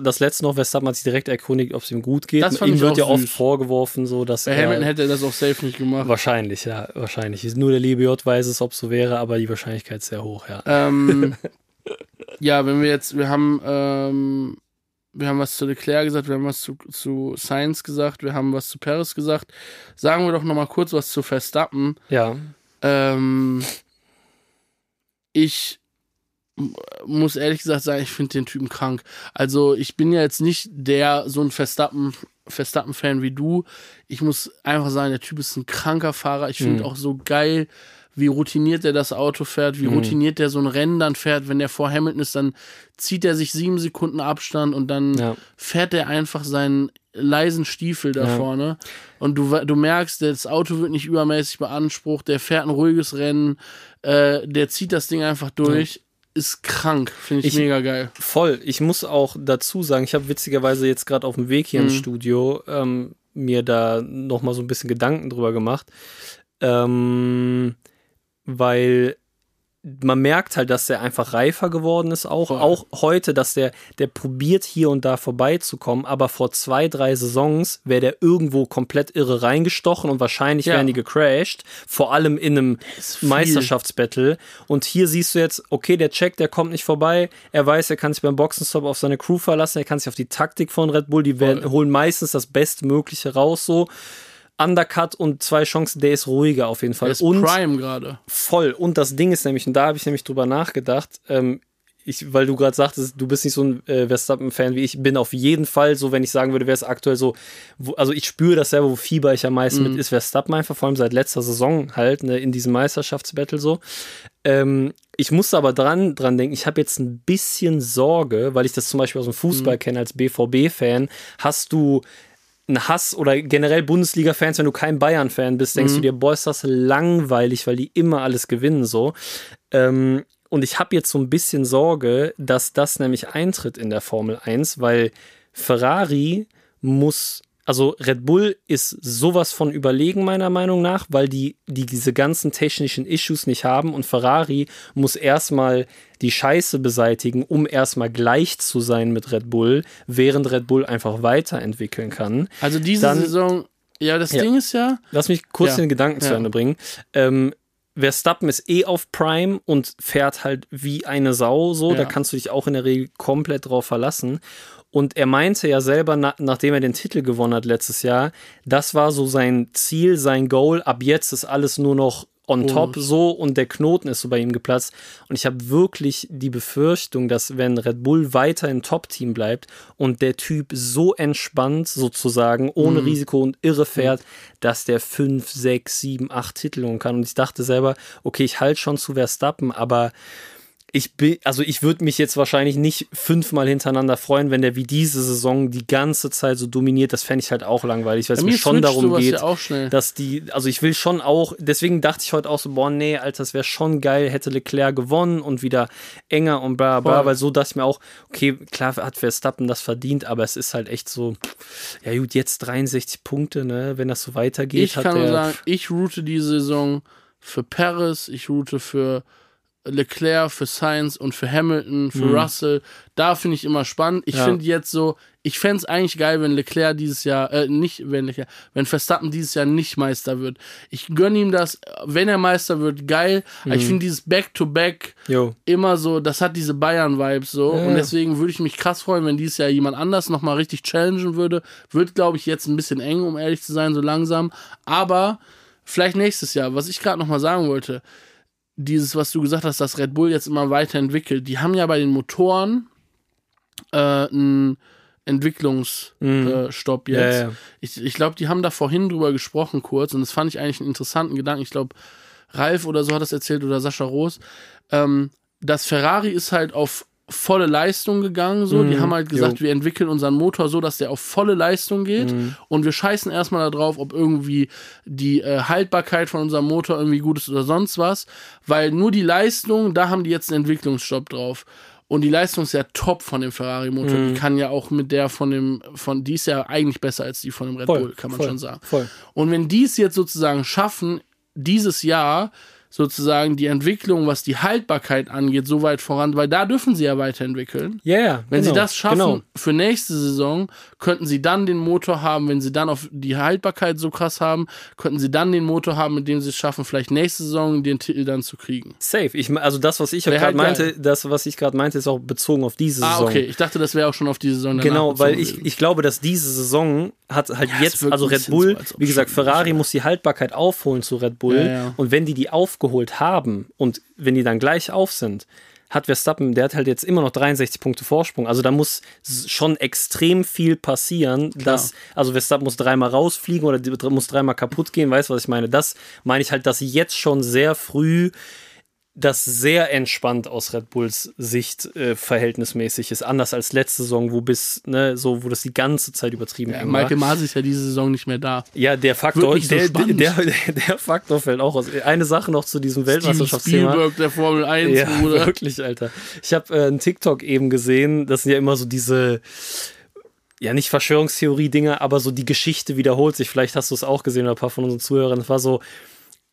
C: das letzte noch, Verstappen hat sich direkt erkundigt, ob es ihm gut geht.
B: Das fand
C: ihm wird ja oft
B: süß.
C: vorgeworfen, so dass
B: bei
C: er,
B: Hamilton hätte er das auch safe nicht gemacht.
C: Wahrscheinlich, ja, wahrscheinlich. Nur der liebe J weiß es, ob es so wäre, aber die Wahrscheinlichkeit ist sehr hoch, ja.
B: Ähm, ja, wenn wir jetzt, wir haben ähm, wir haben was zu Leclerc gesagt, wir haben was zu, zu Sainz gesagt, wir haben was zu Perez gesagt. Sagen wir doch nochmal kurz was zu Verstappen.
C: Ja.
B: Ähm, ich muss ehrlich gesagt sagen, ich finde den Typen krank. Also ich bin ja jetzt nicht der so ein Verstappen Verstappen-Fan wie du. Ich muss einfach sagen, der Typ ist ein kranker Fahrer. Ich finde
C: Mhm.
B: auch so geil, wie routiniert er das Auto fährt, wie
C: Mhm.
B: routiniert der so ein Rennen dann fährt. Wenn der vor Hamilton ist, dann zieht er sich sieben Sekunden Abstand und dann
C: Ja.
B: fährt er einfach seinen leisen Stiefel da
C: Ja.
B: vorne. Und du, du merkst, das Auto wird nicht übermäßig beansprucht, der fährt ein ruhiges Rennen, äh, der zieht das Ding einfach durch. Ist krank, finde ich,
C: Ich-
B: mega geil.
C: Voll. Ich muss auch dazu sagen, ich habe witzigerweise jetzt gerade auf dem Weg hier ins
B: Mhm.
C: Studio ähm, mir da noch mal so ein bisschen Gedanken drüber gemacht, ähm, weil man merkt halt, dass der einfach reifer geworden ist auch.
B: Voll.
C: Auch heute, dass der, der probiert hier und da vorbeizukommen, aber vor zwei, drei Saisons wäre der irgendwo komplett irre reingestochen und wahrscheinlich
B: Ja.
C: wären die gecrashed. Vor allem in einem. Meisterschaftsbattle. Und hier siehst du jetzt, okay, der Check, der kommt nicht vorbei. Er weiß, er kann sich beim Boxenstopp auf seine Crew verlassen, er kann sich auf die Taktik von Red Bull, die werden, holen meistens das Bestmögliche raus, so. Undercut und zwei Chancen, der ist ruhiger auf jeden Fall.
B: Der ist
C: und
B: Prime gerade.
C: voll. Und das Ding ist nämlich, und da habe ich nämlich drüber nachgedacht, ähm, ich, weil du gerade sagtest, du bist nicht so ein äh, Verstappen-Fan wie ich, bin auf jeden Fall so, wenn ich sagen würde, wäre es aktuell so, wo, also ich spüre das selber, wo Fieber ich am meisten mit ist, Verstappen einfach, vor allem seit letzter Saison halt, ne, in diesem Meisterschaftsbattle so. Ähm, ich musste aber dran, dran denken, ich habe jetzt ein bisschen Sorge, weil ich das zum Beispiel aus dem Fußball kenne als BVB-Fan, hast du einen Hass oder generell Bundesliga-Fans, wenn du kein Bayern-Fan bist, denkst du dir, boah, ist das langweilig, weil die immer alles gewinnen so. Ähm, und ich habe jetzt so ein bisschen Sorge, dass das nämlich eintritt in der Formel 1, weil Ferrari muss, also Red Bull ist sowas von überlegen, meiner Meinung nach, weil die, die diese ganzen technischen Issues nicht haben und Ferrari muss erstmal die Scheiße beseitigen, um erstmal gleich zu sein mit Red Bull, während Red Bull einfach weiterentwickeln kann.
B: Also diese
C: Dann-
B: Saison, ja, das
C: Ja.
B: Ding ist ja,
C: Lass mich kurz
B: Ja.
C: den Gedanken zu
B: Ja.
C: Ende bringen. Ähm, Verstappen ist eh auf Prime und fährt halt wie eine Sau so. Da kannst du dich auch in der Regel komplett drauf verlassen. Und er meinte ja selber, na, nachdem er den Titel gewonnen hat letztes Jahr, das war so sein Ziel, sein Goal. Ab jetzt ist alles nur noch on top so und der Knoten ist so bei ihm geplatzt. Und ich habe wirklich die Befürchtung, dass wenn Red Bull weiter im Top-Team bleibt und der Typ so entspannt sozusagen, ohne Risiko und irre fährt, dass der 5, 6, 7, 8 Titel holen kann. Und ich dachte selber, okay, ich halte schon zu Verstappen, aber ich bin, also ich würde mich jetzt wahrscheinlich nicht fünfmal hintereinander freuen, wenn der wie diese Saison die ganze Zeit so dominiert. Das fände ich halt auch langweilig, weil es mir schon darum geht,
B: ja auch schnell.
C: dass die, also ich will schon auch, deswegen dachte ich heute auch so, boah, nee, Alter, das wäre schon geil, hätte Leclerc gewonnen und wieder enger und bla bla,
B: Voll.
C: weil so dachte ich mir auch, okay, klar hat Verstappen das verdient, aber es ist halt echt so, ja gut, jetzt 63 Punkte, ne, wenn das so weitergeht,
B: ich
C: hat
B: kann nur
C: der,
B: sagen, ich route die Saison für Paris, ich route für Leclerc, für Sainz und für Hamilton, für Russell. Da finde ich immer spannend. Ich
C: Mhm. Ja.
B: finde jetzt so, ich fände es eigentlich geil, wenn Leclerc dieses Jahr, äh, nicht, wenn Leclerc, wenn Verstappen dieses Jahr nicht Meister wird. Ich gönne ihm das, wenn er Meister wird, geil. Aber
C: Mhm.
B: ich finde dieses Back-to-Back
C: jo,
B: immer so, das hat diese Bayern-Vibes so.
C: Ja.
B: Und deswegen würde ich mich krass freuen, wenn dieses Jahr jemand anders nochmal richtig challengen würde. Wird, glaube ich, jetzt ein bisschen eng, um ehrlich zu sein, so langsam. Aber vielleicht nächstes Jahr, was ich gerade nochmal sagen wollte, dieses, was du gesagt hast, dass Red Bull jetzt immer weiterentwickelt, die haben ja bei den Motoren äh, einen Entwicklungsstopp äh, Stopp
C: Ja,
B: jetzt.
C: ja.
B: Ich, ich glaube, die haben da vorhin drüber gesprochen kurz und das fand ich eigentlich einen interessanten Gedanken. Ich glaube, Ralf oder so hat das erzählt oder Sascha Roos. Ähm, das Ferrari ist halt auf volle Leistung gegangen, so. Die
C: Mhm,
B: haben halt gesagt,
C: jo.
B: wir entwickeln unseren Motor so, dass der auf volle Leistung geht
C: Mhm.
B: und wir scheißen erstmal darauf, ob irgendwie die äh, Haltbarkeit von unserem Motor irgendwie gut ist oder sonst was, weil nur die Leistung, da haben die jetzt einen Entwicklungsstopp drauf. Und die Leistung ist ja top von dem Ferrari-Motor.
C: Mhm.
B: Die kann ja auch mit der von dem, von, die ist ja eigentlich besser als die von dem Red
C: voll,
B: Bull, kann man
C: voll,
B: schon sagen.
C: Voll.
B: Und wenn die es jetzt sozusagen schaffen, dieses Jahr sozusagen die Entwicklung, was die Haltbarkeit angeht, so weit voran, weil da dürfen sie ja weiterentwickeln.
C: Ja, ja.
B: Wenn
C: genau,
B: sie das schaffen
C: Genau.
B: für nächste Saison, könnten sie dann den Motor haben, wenn sie dann auf die Haltbarkeit so krass haben, könnten sie dann den Motor haben, mit dem sie es schaffen, vielleicht nächste Saison den Titel dann zu kriegen.
C: Safe. Ich, also das, was ich gerade
B: halt
C: meinte,
B: geil.
C: das, was ich gerade meinte, ist auch bezogen auf diese
B: Ah,
C: Saison.
B: okay. Ich dachte, das wäre auch schon auf die Saison
C: Genau, weil ich,
B: gewesen.
C: ich glaube, dass diese Saison hat halt
B: Ja,
C: jetzt, also Red Bull,
B: so,
C: wie gesagt, Ferrari muss die Haltbarkeit aufholen zu Red Bull.
B: Ja, ja.
C: Und wenn die die aufgeholt haben und wenn die dann gleich auf sind, hat Verstappen, der hat halt jetzt immer noch 63 Punkte Vorsprung. Also da muss schon extrem viel passieren, dass, also Verstappen muss dreimal rausfliegen oder muss dreimal kaputt gehen, weißt du, was ich meine? Das meine ich halt, dass jetzt schon sehr früh das sehr entspannt aus Red Bulls Sicht äh, verhältnismäßig ist. Anders als letzte Saison, wo bis, ne, so, wo das die ganze Zeit übertrieben
B: ja,
C: war.
B: Michael Masi ist ja diese Saison nicht mehr da.
C: Ja, der Faktor,
B: so
C: der, der, der, der Faktor fällt auch aus. Eine Sache noch zu diesem Weltmeisterschaftsthema.
B: Spielberg, der Formel 1,
C: Ja,
B: Bruder.
C: wirklich, Alter. Ich habe äh, einen TikTok eben gesehen, das sind ja immer so diese, ja nicht Verschwörungstheorie-Dinger, aber so die Geschichte wiederholt sich. Vielleicht hast du es auch gesehen, oder ein paar von unseren Zuhörern. Es war so,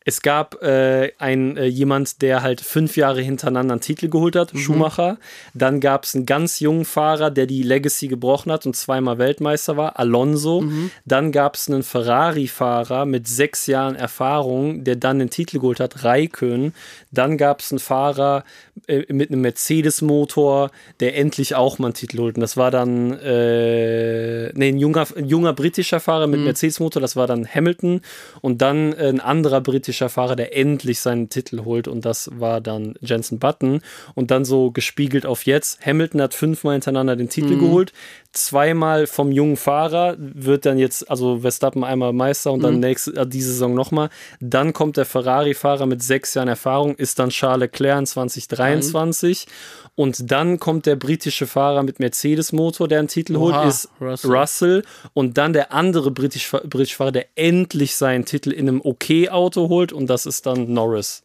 C: es gab äh, ein, äh, jemand, der halt fünf Jahre hintereinander einen Titel geholt hat, Schumacher. Dann gab es einen ganz jungen Fahrer, der die Legacy gebrochen hat und zweimal Weltmeister war, Alonso. Dann gab es einen Ferrari-Fahrer mit sechs Jahren Erfahrung, der dann den Titel geholt hat, Raikön. Dann gab es einen Fahrer äh, mit einem Mercedes-Motor, der endlich auch mal einen Titel holt. Und das war dann äh, nee, ein, junger, ein junger britischer Fahrer mit Mercedes-Motor, das war dann Hamilton. Und dann ein anderer britischer Fahrer, der endlich seinen Titel holt. Und das war dann Jensen Button. Und dann so gespiegelt auf jetzt. Hamilton hat fünfmal hintereinander den Titel geholt. Zweimal vom jungen Fahrer wird dann jetzt, also Verstappen einmal Meister und dann nächste, äh, diese Saison nochmal. Dann kommt der Ferrari-Fahrer mit sechs Jahren Erfahrung, ist dann Charles Leclerc in 2023. Und dann kommt der britische Fahrer mit Mercedes-Motor, der einen Titel
B: Oha,
C: holt, ist
B: Russell.
C: Russell. Und dann der andere britische, britische Fahrer, der endlich seinen Titel in einem Okay-Auto holt. Und das ist dann Norris.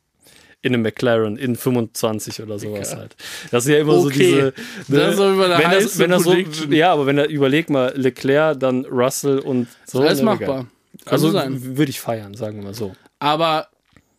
C: In einem McLaren in 25 oder sowas halt. Das ist ja immer so
B: Okay.
C: diese. ne,
B: Das ist
C: wenn das, wenn das so, ja, aber wenn er überleg mal, Leclerc, dann Russell und so.
B: Alles
C: ne,
B: machbar. Kann
C: Also würde ich feiern, sagen wir mal so.
B: Aber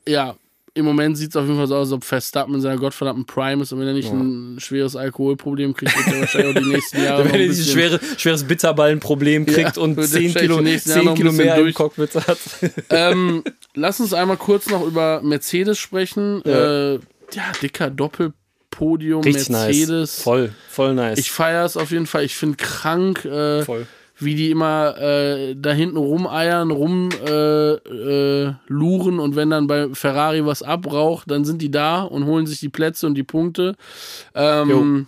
B: ja, im Moment sieht es auf jeden Fall so aus, als ob Verstappen in seiner gottverdammten Prime ist und wenn er nicht ein schweres Alkoholproblem kriegt, wird er wahrscheinlich auch die nächsten Jahre.
C: Wenn
B: ein
C: er dieses
B: bisschen-
C: schwere, schweres Bitterballenproblem kriegt
B: Ja,
C: und
B: wird er
C: 10
B: wahrscheinlich
C: Kilo,
B: die nächsten Jahre
C: 10
B: noch ein
C: Kilo mehr im
B: durch.
C: Cockpit hat.
B: ähm, lass uns einmal kurz noch über Mercedes sprechen. Ja,
C: Ja.
B: äh, ja dicker Doppelpodium,
C: Richtig
B: Mercedes.
C: nice. Voll, voll nice.
B: Ich feiere es auf jeden Fall. Ich finde krank, äh,
C: voll.
B: Wie die immer äh, da hinten rumeiern, rumluren äh, äh, und wenn dann bei Ferrari was abraucht, dann sind die da und holen sich die Plätze und die Punkte. Ähm,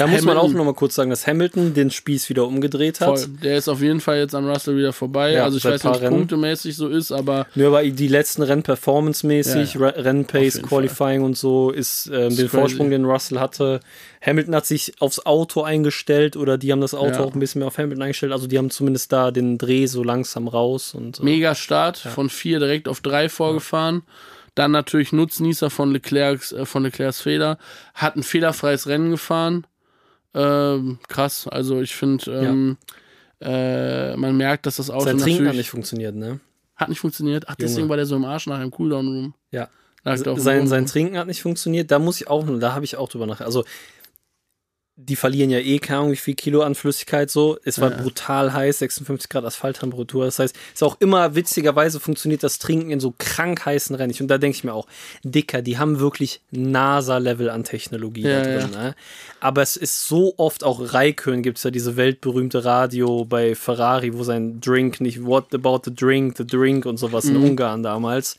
C: Da muss man auch
B: Hamilton-
C: noch mal kurz sagen, dass Hamilton den Spieß wieder umgedreht hat.
B: voll. Der ist auf jeden Fall jetzt an Russell wieder vorbei.
C: Ja,
B: also ich weiß nicht,
C: Rennen.
B: punktemäßig so ist, aber
C: Nur aber die letzten Rennen performancemäßig,
B: Ja, ja.
C: Re- Rennpace, Qualifying und so, ist ähm, den
B: crazy.
C: Vorsprung, den Russell hatte. Hamilton hat sich aufs Auto eingestellt oder die haben das Auto
B: Ja.
C: auch ein bisschen mehr auf Hamilton eingestellt. Also die haben zumindest da den Dreh so langsam raus und so.
B: mega Start von vier direkt auf drei vorgefahren. Dann natürlich Nutznießer von Leclercs, äh, von Leclercs Fehler. Hat ein fehlerfreies Rennen gefahren. Ähm, krass. Also ich finde, ähm, äh, man merkt, dass das Auto
C: Sein Trinken hat nicht funktioniert, ne?
B: hat nicht funktioniert. Ach, deswegen
C: Junge.
B: war der so im Arsch nach dem Cooldown Room.
C: Ja. Sein, sein Trinken hat nicht funktioniert. Da muss ich auch, da habe ich auch drüber nach. Also die verlieren ja eh keine Ahnung, wie viel Kilo an Flüssigkeit so. Es war
B: Ja.
C: brutal heiß, 56 Grad Asphalttemperatur. Das heißt, es ist auch immer witzigerweise funktioniert das Trinken in so krank heißen Rennen. Und da denke ich mir auch, Dicker, die haben wirklich NASA-Level an Technologie
B: Ja,
C: da drin. Ne? Aber es ist so oft, auch Raikön gibt es ja diese weltberühmte Radio bei Ferrari, wo sein Drink nicht, what about the drink, the drink und sowas
B: Mhm.
C: in Ungarn damals.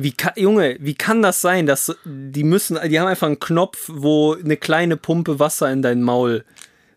C: Wie kann, Junge, wie kann das sein, dass die müssen, die haben einfach einen Knopf, wo eine kleine Pumpe Wasser in dein Maul.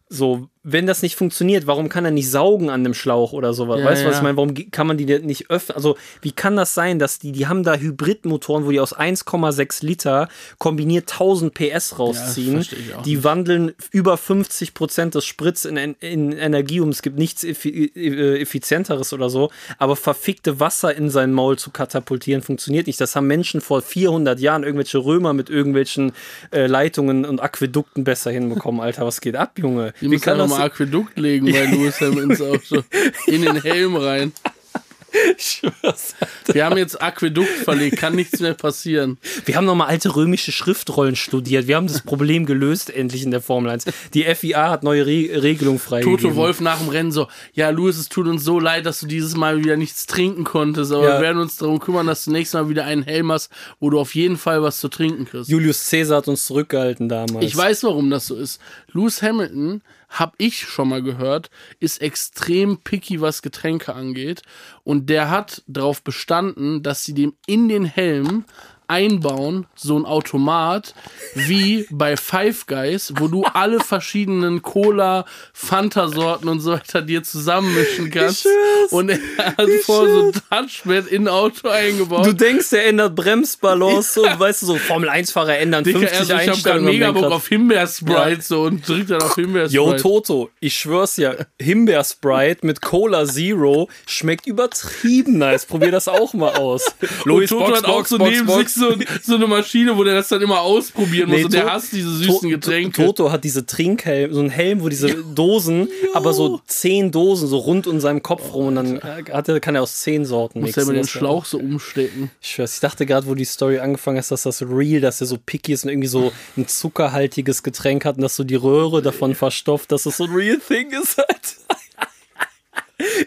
C: So, wenn das nicht funktioniert, warum kann er nicht saugen an dem Schlauch oder sowas?
B: Ja,
C: weißt du, was
B: ja.
C: ich meine? Warum kann man die nicht öffnen? Also, wie kann das sein, dass die, die haben da Hybridmotoren, wo die aus 1,6 Liter kombiniert 1000 PS rausziehen.
B: auch
C: die wandeln über 50 Prozent des Spritz in, in Energie um. Es gibt nichts effi äh, effizienteres oder so. Aber verfickte Wasser in sein Maul zu katapultieren funktioniert nicht. Das haben Menschen vor 400 Jahren irgendwelche Römer mit irgendwelchen äh, Leitungen und Aquädukten besser hinbekommen. Alter, was geht ab, Junge?
B: Die müssen ja nochmal Aquädukt legen bei Lewis Hamiltons Auto. In den Helm rein.
C: Ich schwör's.
B: Wir haben jetzt Aquädukt verlegt, kann nichts mehr passieren.
C: Wir haben nochmal alte römische Schriftrollen studiert. Wir haben das Problem gelöst, endlich in der Formel 1. Die FIA hat neue Re Regelungen freigegeben.
B: Toto Wolf nach dem Rennen so, ja, Louis, es tut uns so leid, dass du dieses Mal wieder nichts trinken konntest, aber
C: Ja.
B: wir werden uns darum kümmern, dass du nächstes Mal wieder einen Helm hast, wo du auf jeden Fall was zu trinken kriegst.
C: Julius Caesar hat uns zurückgehalten damals.
B: Ich weiß, warum das so ist. Lewis Hamilton, hab ich schon mal gehört, ist extrem picky, was Getränke angeht. Und der hat darauf bestanden, dass sie dem in den Helm einbauen, so ein Automat, wie bei Five Guys, wo du alle verschiedenen Cola, Fanta-Sorten und so weiter dir zusammenmischen kannst.
C: schwör's.
B: Und er hat vor so ein Touchpad in ein Auto eingebaut.
C: Du denkst, er ändert Bremsbalance so, weißt du, so Formel 1-Fahrer ändern
B: Dicker,
C: 50
B: also ich hab
C: am
B: mega Bock auf Himbeer-Sprite so und drückt dann auf Himbeer-Sprite.
C: Yo, Toto, ich schwör's ja, Himbeer-Sprite mit Cola Zero schmeckt übertrieben nice. Probier das auch mal aus.
B: Und Toto hat auch so neben sich so, so eine Maschine, wo der das dann immer ausprobieren muss.
C: Nee,
B: und der
C: To-
B: hasst diese süßen
C: To-
B: Getränke.
C: Toto hat diese Trinkhelm, so einen Helm, wo diese Dosen, aber so zehn Dosen so rund um seinem Kopf rum und dann hat er, kann er aus zehn Sorten
B: muss
C: mixen.
B: mit
C: war-
B: Schlauch so umstecken.
C: Ich schwör's, ich dachte gerade, wo die Story angefangen ist, dass das real, dass er so picky ist und irgendwie so ein zuckerhaltiges Getränk hat und dass so die Röhre davon verstopft, dass das so ein real thing ist halt.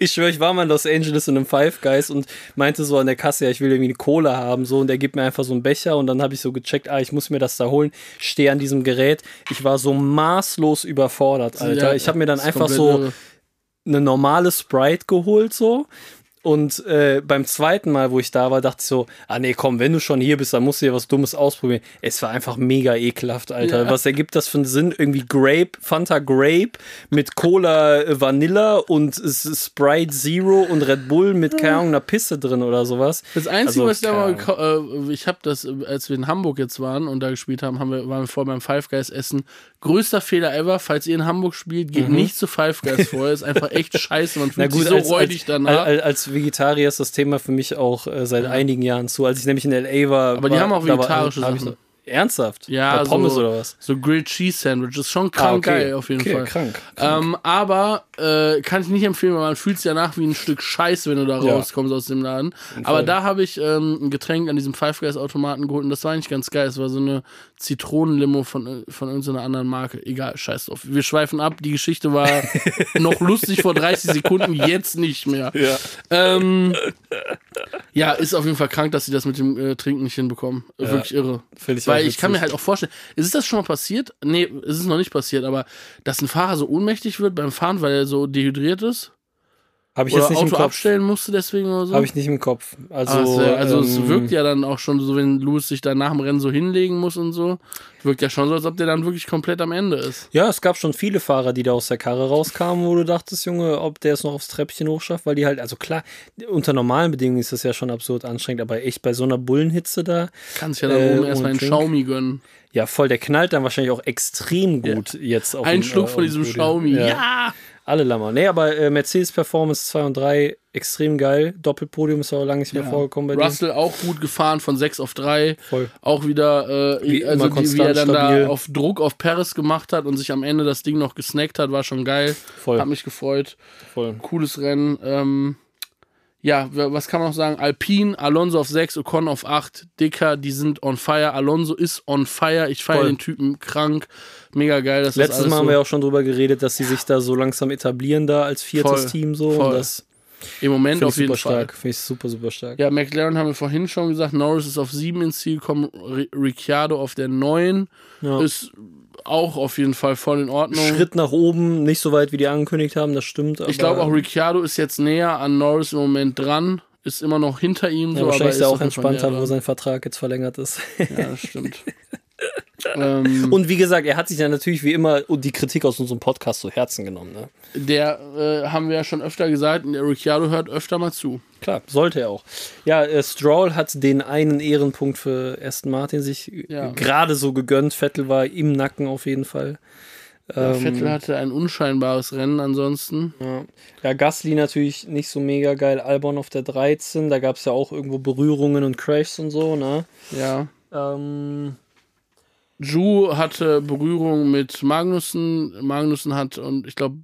C: Ich schwöre, ich war mal in Los Angeles in einem Five Guys und meinte so an der Kasse, ja, ich will irgendwie eine Cola haben, so, und der gibt mir einfach so einen Becher und dann habe ich so gecheckt, ah, ich muss mir das da holen, stehe an diesem Gerät. Ich war so maßlos überfordert, Alter.
B: Ja,
C: ich habe mir dann einfach so eine normale Sprite geholt so. Und äh, beim zweiten Mal, wo ich da war, dachte ich so, ah nee, komm, wenn du schon hier bist, dann musst du dir was Dummes ausprobieren. Es war einfach mega ekelhaft, Alter.
B: Ja.
C: Was ergibt das für einen Sinn? Irgendwie Grape, Fanta Grape mit Cola äh, Vanilla und Sprite Zero und Red Bull mit, keine Ahnung, einer Pisse drin oder sowas.
B: Das Einzige,
C: Also,
B: was ich da mal, äh, ich habe das, äh, als wir in Hamburg jetzt waren und da gespielt haben, haben wir, waren wir vorher beim Five Guys essen. Größter Fehler ever, falls ihr in Hamburg spielt, geht nicht zu Five Guys vorher. Ist einfach echt scheiße. Man fühlt sich so räudig
C: als,
B: danach.
C: als, als Vegetarier ist das Thema für mich auch äh, seit einigen Jahren zu. Als ich nämlich in L.A. war.
B: Aber die
C: war,
B: haben auch
C: war-
B: vegetarische
C: ich
B: Sachen.
C: Ernsthaft?
B: Ja,
C: Bei Pommes
B: so,
C: oder was?
B: So Grilled Cheese Sandwich. Ist schon krank
C: Ah, okay.
B: geil, auf jeden
C: Okay,
B: Fall.
C: krank,
B: Ähm, aber äh, kann ich nicht empfehlen, weil man fühlt sich danach wie ein Stück Scheiße, wenn du da
C: Ja.
B: rauskommst aus dem Laden. Aber da habe ich ähm, ein Getränk an diesem Five Guys Automaten geholt und das war eigentlich ganz geil. Es war so eine Zitronenlimo von, äh, von irgendeiner anderen Marke. Egal, scheiß drauf. Wir schweifen ab. Die Geschichte war noch lustig vor 30 Sekunden, jetzt nicht mehr.
C: Ja.
B: Ähm, ja, ist auf jeden Fall krank, dass sie das mit dem äh, Trinken nicht hinbekommen. Äh, Wirklich irre.
C: Ich
B: Weil ich kann mir halt auch vorstellen, ist das schon mal passiert? Nee, es ist noch nicht passiert, aber dass ein Fahrer so ohnmächtig wird beim Fahren, weil er so dehydriert ist?
C: Habe ich
B: Oder
C: jetzt nicht im
B: Auto
C: Kopf.
B: abstellen musste deswegen oder so?
C: Habe ich nicht im Kopf. Also,
B: also, wär, also es
C: ähm,
B: wirkt ja dann auch schon so, wenn Lewis sich dann nach dem Rennen so hinlegen muss und so. Wirkt ja schon so, als ob der dann wirklich komplett am Ende ist.
C: Ja, es gab schon viele Fahrer, die da aus der Karre rauskamen, wo du dachtest, Junge, ob der es noch aufs Treppchen hochschafft, weil die halt, also klar, unter normalen Bedingungen ist das ja schon absurd anstrengend, aber echt bei so einer Bullenhitze da,
B: Kannst ja dann
C: Äh,
B: oben erstmal einen
C: Drink.
B: Xiaomi gönnen.
C: ja voll, der knallt dann wahrscheinlich auch extrem gut jetzt auf
B: Ein Schluck
C: äh,
B: von diesem. Xiaomi.
C: Ja.
B: ja.
C: Alle Lammer. Nee, aber äh, Mercedes Performance 2 und 3 extrem geil. Doppelpodium ist auch lange nicht mehr
B: Ja.
C: vorgekommen bei.
B: Russell auch gut gefahren von 6 auf 3.
C: Voll.
B: Auch wieder, äh,
C: Wie
B: also die, wie er dann
C: stabil.
B: da auf Druck auf Paris gemacht hat und sich am Ende das Ding noch gesnackt hat, war schon geil.
C: Voll.
B: Hat mich gefreut.
C: Voll.
B: Cooles Rennen. Ähm, ja, was kann man noch sagen? Alpine, Alonso auf 6, Ocon auf 8. Dicker, die sind on fire. Alonso ist on fire. Ich feiere den Typen krank. Mega geil.
C: Letztes Mal haben
B: so
C: wir auch schon drüber geredet, dass sie sich da so langsam etablieren da als viertes
B: Voll.
C: Team so.
B: Voll.
C: Und das
B: im Moment auf jeden
C: super
B: Fall.
C: stark. Finde ich super, super stark.
B: Ja, McLaren haben wir vorhin schon gesagt. Norris ist auf 7 ins Ziel gekommen. Ricciardo auf der 9.
C: Ja.
B: Ist auch auf jeden Fall voll in Ordnung.
C: Schritt nach oben, nicht so weit, wie die angekündigt haben, das stimmt.
B: Ich glaube auch Ricciardo ist jetzt näher an Norris im Moment dran, ist immer noch hinter ihm.
C: ja,
B: so, aber
C: wahrscheinlich ist er auch entspannter, wo sein Vertrag jetzt verlängert ist.
B: Ja, das stimmt. ähm,
C: Und wie gesagt, er hat sich ja natürlich wie immer die Kritik aus unserem Podcast zu Herzen genommen. Ne?
B: der äh, haben wir ja schon öfter gesagt, der Ricciardo hört öfter mal zu.
C: Klar, sollte er auch. Ja, äh, Stroll hat den einen Ehrenpunkt für Aston Martin sich
B: Ja.
C: gerade so gegönnt. Vettel war im Nacken auf jeden Fall.
B: Ja,
C: Ähm,
B: Vettel hatte ein unscheinbares Rennen ansonsten.
C: Ja. ja, Gasly natürlich nicht so mega geil. Albon auf der 13, da gab es ja auch irgendwo Berührungen und Crashs und so, ne?
B: Ja.
C: Ähm,
B: Ju hatte Berührung mit Magnussen. Magnussen hat, und ich glaube,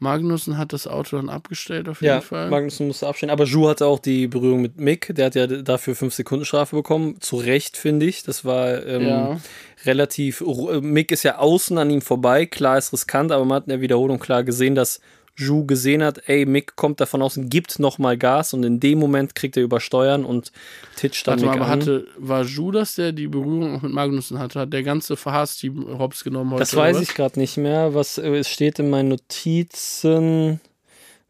B: Magnussen hat das Auto dann abgestellt auf jeden
C: Ja,
B: Fall.
C: Magnussen musste abstehen. Aber Ju hatte auch die Berührung mit Mick. Der hat ja dafür 5 Sekunden Strafe bekommen. Zu Recht, finde ich. Das war ähm,
B: Ja.
C: relativ. ru- Mick ist ja außen an ihm vorbei. Klar ist riskant, aber man hat in der Wiederholung klar gesehen, dass Ju gesehen hat, ey, Mick kommt davon außen, gibt nochmal Gas und in dem Moment kriegt er übersteuern und titscht dann
B: Warte mal,
C: Mick
B: aber
C: an.
B: hatte, war Judas, der die Berührung auch mit Magnussen hatte? Hat der ganze Verhaas-Team Hops genommen heute?
C: Das weiß
B: oder
C: ich gerade nicht mehr. Was äh, es steht in meinen Notizen?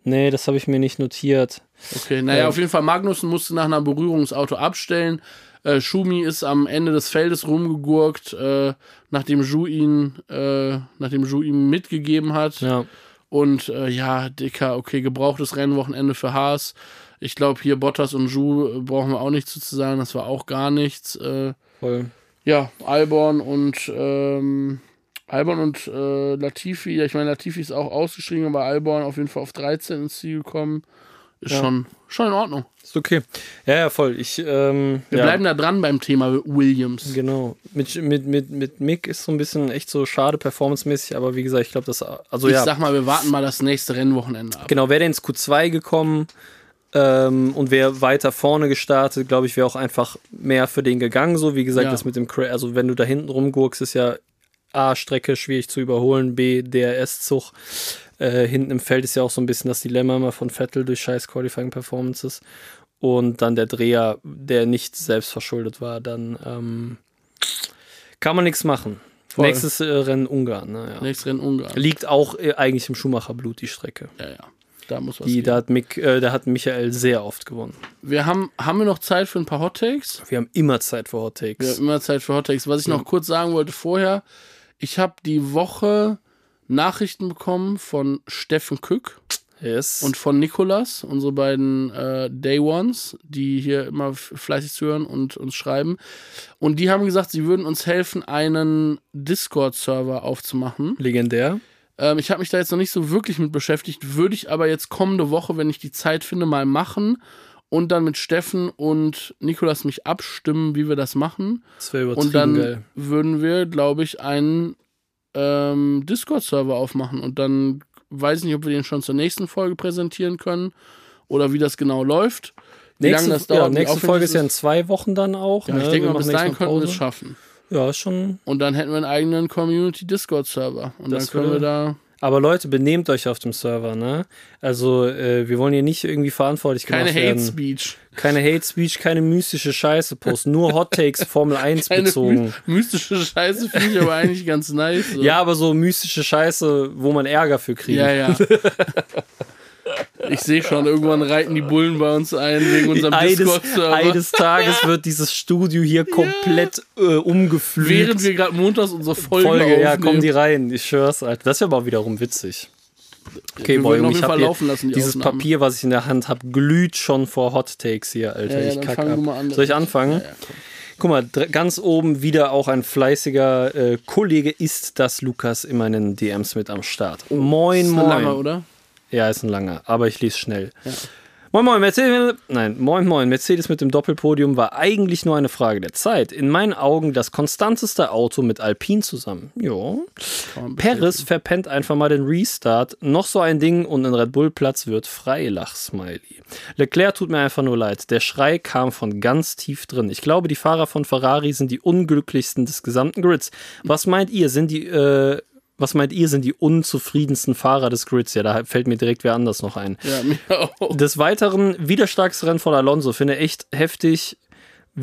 C: Nee, das habe ich mir nicht notiert.
B: Okay, naja,
C: Ja.
B: auf jeden Fall, Magnussen musste nach einer Berührung das Auto abstellen. Äh, Schumi ist am Ende des Feldes rumgegurkt, äh, nachdem Ju ihn, äh, nachdem Ju ihm mitgegeben hat.
C: Ja.
B: Und äh, ja, Dicker, okay, gebrauchtes Rennwochenende für Haas. Ich glaube, hier Bottas und Ju äh, brauchen wir auch nicht zu sagen, das war auch gar nichts. Äh,
C: Voll.
B: ja, Albon und ähm, Albon und äh, Latifi, ja, ich meine, Latifi ist auch ausgeschrieben, aber Albon auf jeden Fall auf 13 ins Ziel gekommen. Ist
C: Ja.
B: schon, schon in Ordnung.
C: Ist okay. Ja, ja, voll. Ich, ähm,
B: Wir
C: ja.
B: bleiben da dran beim Thema Williams.
C: Genau. Mit, mit, mit, mit Mick ist so ein bisschen echt so schade performancemäßig, aber wie gesagt, ich glaube, das. Also
B: ich
C: ja.
B: sag mal, wir warten mal das nächste Rennwochenende ab.
C: Genau, wäre der ins Q2 gekommen ähm, und wäre weiter vorne gestartet, glaube ich, wäre auch einfach mehr für den gegangen. So, wie gesagt, das mit dem Cra also wenn du da hinten rumgurkst, ist ja A, Strecke schwierig zu überholen, B, DRS-Zug. Äh, hinten im Feld ist ja auch so ein bisschen das Dilemma immer von Vettel durch scheiß Qualifying-Performances. Und dann der Dreher, der nicht selbst verschuldet war, dann ähm, kann man nichts machen.
B: Voll.
C: Nächstes äh, Rennen Ungarn. Ne, ja.
B: Nächstes Rennen Ungarn.
C: Liegt auch äh, eigentlich im Schumacher-Blut, die Strecke.
B: Ja, ja. Da muss was
C: Die, da, hat Mick, äh, da hat Michael sehr oft gewonnen.
B: Wir haben, haben wir noch Zeit für ein paar Hot Takes?
C: Wir haben immer Zeit für Hot
B: Wir
C: Takes.
B: haben immer Zeit für Hot Takes. Was ich noch kurz sagen wollte vorher, ich habe die Woche Nachrichten bekommen von Steffen Kück
C: Yes.
B: und von Nikolas, unsere beiden äh, Day Ones, die hier immer fleißig zuhören und uns schreiben. Und die haben gesagt, sie würden uns helfen, einen Discord-Server aufzumachen.
C: legendär.
B: Ähm, ich habe mich da jetzt noch nicht so wirklich mit beschäftigt, würde ich aber jetzt kommende Woche, wenn ich die Zeit finde, mal machen und dann mit Steffen und Nikolas mich abstimmen, wie wir das machen.
C: Das wäre übertrieben
B: Und dann
C: geil.
B: würden wir, glaube ich, einen ähm, Discord-Server aufmachen. Und dann weiß ich nicht, ob wir den schon zur nächsten Folge präsentieren können oder wie das genau läuft. Wie
C: Nächste,
B: lange das dauert.
C: ja, nächste Folge ist ja in zwei Wochen dann auch.
B: Ja,
C: ne?
B: ich denke
C: Wir
B: mal, bis dahin könnten wir es schaffen.
C: Ja, ist schon.
B: Und dann hätten wir einen eigenen Community-Discord-Server. Und
C: Das
B: dann können wir da.
C: Aber Leute, benehmt euch auf dem Server, ne? Also, äh, wir wollen hier nicht irgendwie verantwortlich gemacht
B: Keine Hate
C: werden.
B: Speech.
C: Keine Hate Speech, keine mystische Scheiße posten, nur Hot Takes Formel 1
B: Keine
C: bezogen.
B: my mystische Scheiße finde ich aber eigentlich ganz nice. So.
C: Ja, aber so mystische Scheiße, wo man Ärger für kriegt.
B: ja, ja. Ich sehe schon, irgendwann reiten die Bullen bei uns ein wegen unserem Discord-Server.
C: eines Tages wird dieses Studio hier komplett äh, umgepflügt.
B: Während wir gerade montags unsere Folge,
C: Folge,
B: aufnehmen.
C: ja, kommen die rein. Ich schwör's, Alter. Das ist aber wiederum witzig. Okay,
B: Wir
C: boy,
B: würden auf
C: ich
B: jeden Fall
C: hab hier
B: laufen lassen, die
C: dieses
B: Aufnahmen.
C: Papier, was ich in der Hand habe, glüht schon vor Hot Takes hier, Alter.
B: Ja, ja,
C: ich
B: dann
C: kack
B: fang
C: ab.
B: an.
C: Soll ich anfangen?
B: Ja, ja.
C: Guck mal, ganz oben wieder auch ein fleißiger äh, Kollege ist das Lukas in meinen DMs mit am Start. moin,
B: Ist eine
C: moin.
B: lange, oder?
C: Ja, ist ein langer, aber ich lese schnell. Moin Moin, Mercedes, nein, Moin Moin, Mercedes mit dem Doppelpodium war eigentlich nur eine Frage der Zeit. In meinen Augen das konstanteste Auto mit Alpine zusammen. Jo. Paris verpennt einfach mal den Restart. Noch so ein Ding und ein Red Bull Platz wird Freilach-Smiley. Leclerc tut mir einfach nur leid. Der Schrei kam von ganz tief drin. Ich glaube, die Fahrer von Ferrari sind die unglücklichsten des gesamten Grids. Was meint ihr? Sind die, äh, was meint ihr, sind die unzufriedensten Fahrer des Grids? Ja, da fällt mir direkt wer anders noch ein.
B: Ja, mir auch.
C: Des Weiteren, wieder starkes Rennen von Alonso. Finde echt heftig,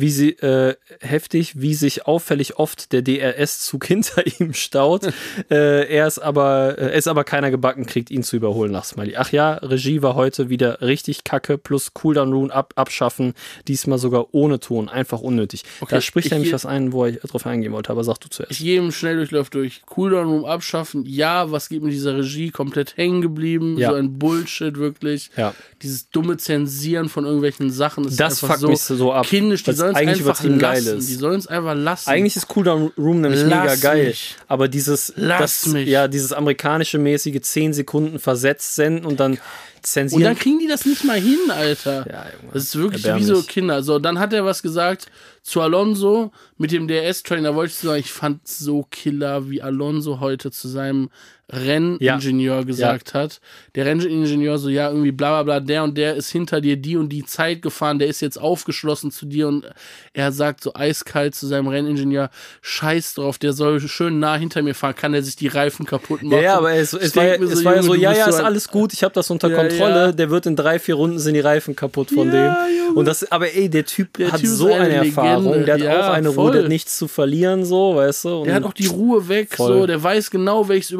C: wie sie äh, heftig, wie sich auffällig oft der DRS-Zug hinter ihm staut. äh, er ist aber, äh, ist aber keiner gebacken, kriegt ihn zu überholen nach Smiley. Ach ja, Regie war heute wieder richtig kacke, plus Cooldown Rune ab, abschaffen, diesmal sogar ohne Ton, einfach unnötig. da spricht
B: ich
C: nämlich was ein, wo ich drauf eingehen wollte, aber sag du zuerst.
B: Ich gehe im Schnelldurchlauf durch. Cooldown Room abschaffen. Ja, was geht mit dieser Regie? Komplett hängen geblieben.
C: Ja.
B: So ein Bullshit, wirklich.
C: Ja.
B: Dieses dumme Zensieren von irgendwelchen Sachen ist
C: Das
B: einfach
C: fuckt
B: so
C: mich so ab,
B: kindisch. Die es
C: eigentlich übertrieben geil
B: lassen.
C: ist.
B: Die sollen es einfach lassen.
C: Eigentlich ist Cooldown Room nämlich
B: Lass
C: mega geil.
B: mich.
C: Aber dieses,
B: Lass
C: das,
B: mich.
C: ja, dieses amerikanische mäßige 10 Sekunden versetzt senden und dann zensieren.
B: Und dann kriegen die das nicht mal hin, Alter.
C: Ja, Junge.
B: Das ist wirklich wie so Kinder. So, dann hat er was gesagt zu Alonso mit dem DRS-Train. Da wollte ich sagen, ich fand so killer, wie Alonso heute zu seinem Renningenieur gesagt hat. Der Renningenieur so, ja, irgendwie bla bla bla, der und der ist hinter dir die und die Zeit gefahren, der ist jetzt aufgeschlossen zu dir und er sagt so eiskalt zu seinem Renningenieur, scheiß drauf, der soll schön nah hinter mir fahren, kann er sich die Reifen kaputt machen.
C: Ja, ja, aber es, es war, ja-
B: mir
C: es war ja
B: Junge,
C: so, ja, ja,
B: so
C: ist alles gut, ich habe das unter
B: Ja,
C: Kontrolle,
B: ja.
C: der wird in drei, vier Runden sind die Reifen kaputt von
B: Ja,
C: dem.
B: Junge.
C: Und das, aber ey, der Typ
B: Der
C: hat
B: Typ
C: so
B: eine
C: eine, Erfahrung,
B: Legende.
C: der hat
B: Ja,
C: auch eine
B: voll.
C: Ruhe, nichts zu verlieren, so, weißt du.
B: Der hat auch die Ruhe weg,
C: Voll.
B: so, der weiß genau, welches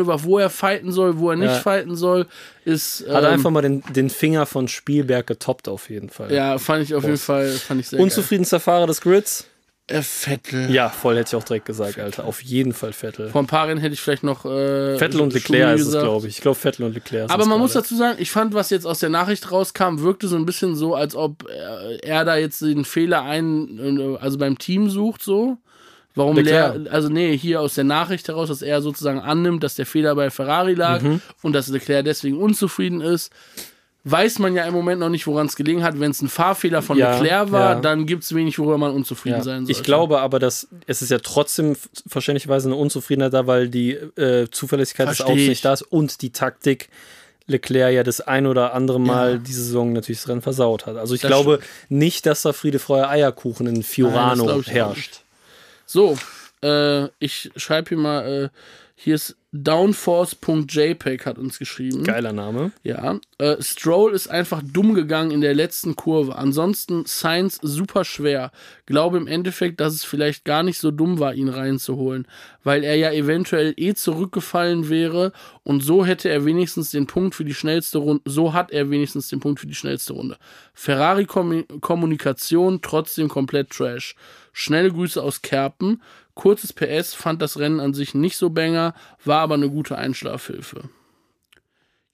B: Überholmanöver, wo er fighten soll, wo er nicht
C: Ja.
B: fighten soll, ist.
C: hat
B: ähm,
C: einfach mal den, den Finger von Spielberg getoppt, auf jeden Fall.
B: Ja, fand ich auf jeden Fall, fand ich sehr
C: Unzufriedenster Fahrer des Grids?
B: Äh, Vettel.
C: Ja, voll hätte ich auch direkt gesagt, Alter. Auf jeden Fall Vettel.
B: Vor ein paar Rennen hätte ich vielleicht noch. Äh,
C: Vettel und Leclerc ist es, glaube ich. Ich glaube, Vettel und Leclerc.
B: Aber
C: sind's
B: man muss dazu sagen, ich fand, was jetzt aus der Nachricht rauskam, wirkte so ein bisschen so, als ob er, er da jetzt den Fehler ein, äh, also beim Team sucht, so. Warum
C: Leclerc.
B: Leclerc, also nee, hier aus der Nachricht heraus, dass er sozusagen annimmt, dass der Fehler bei Ferrari lag
C: Mhm.
B: und dass Leclerc deswegen unzufrieden ist. Weiß man ja im Moment noch nicht, woran es gelegen hat. Wenn es ein Fahrfehler von
C: Ja,
B: Leclerc war,
C: ja.
B: dann gibt es wenig, worüber man unzufrieden
C: Ja.
B: sein sollte.
C: Ich glaube aber, dass es ist ja trotzdem verständlicherweise eine Unzufriedenheit da, weil die äh, Zuverlässigkeit des
B: Versteh
C: Autos
B: ich.
C: nicht da ist und die Taktik Leclerc ja das ein oder andere Mal
B: Ja.
C: diese Saison natürlich das Rennen versaut hat. Also ich
B: Das
C: glaube nicht, dass da Friede, Freude, Eierkuchen in
B: Nein,
C: Fiorano
B: auch
C: herrscht.
B: So, äh, ich schreibe hier mal, äh, hier ist downforce.jpg hat uns geschrieben.
C: Geiler Name.
B: Ja, äh, Stroll ist einfach dumm gegangen in der letzten Kurve. Ansonsten Sainz super schwer. Glaube im Endeffekt, dass es vielleicht gar nicht so dumm war, ihn reinzuholen, weil er ja eventuell eh zurückgefallen wäre und so hätte er wenigstens den Punkt für die schnellste Runde. So hat er wenigstens den Punkt für die schnellste Runde. Ferrari Kommunikation trotzdem komplett Trash. Schnelle Grüße aus Kerpen. Kurzes PS fand das Rennen an sich nicht so banger, war aber eine gute Einschlafhilfe.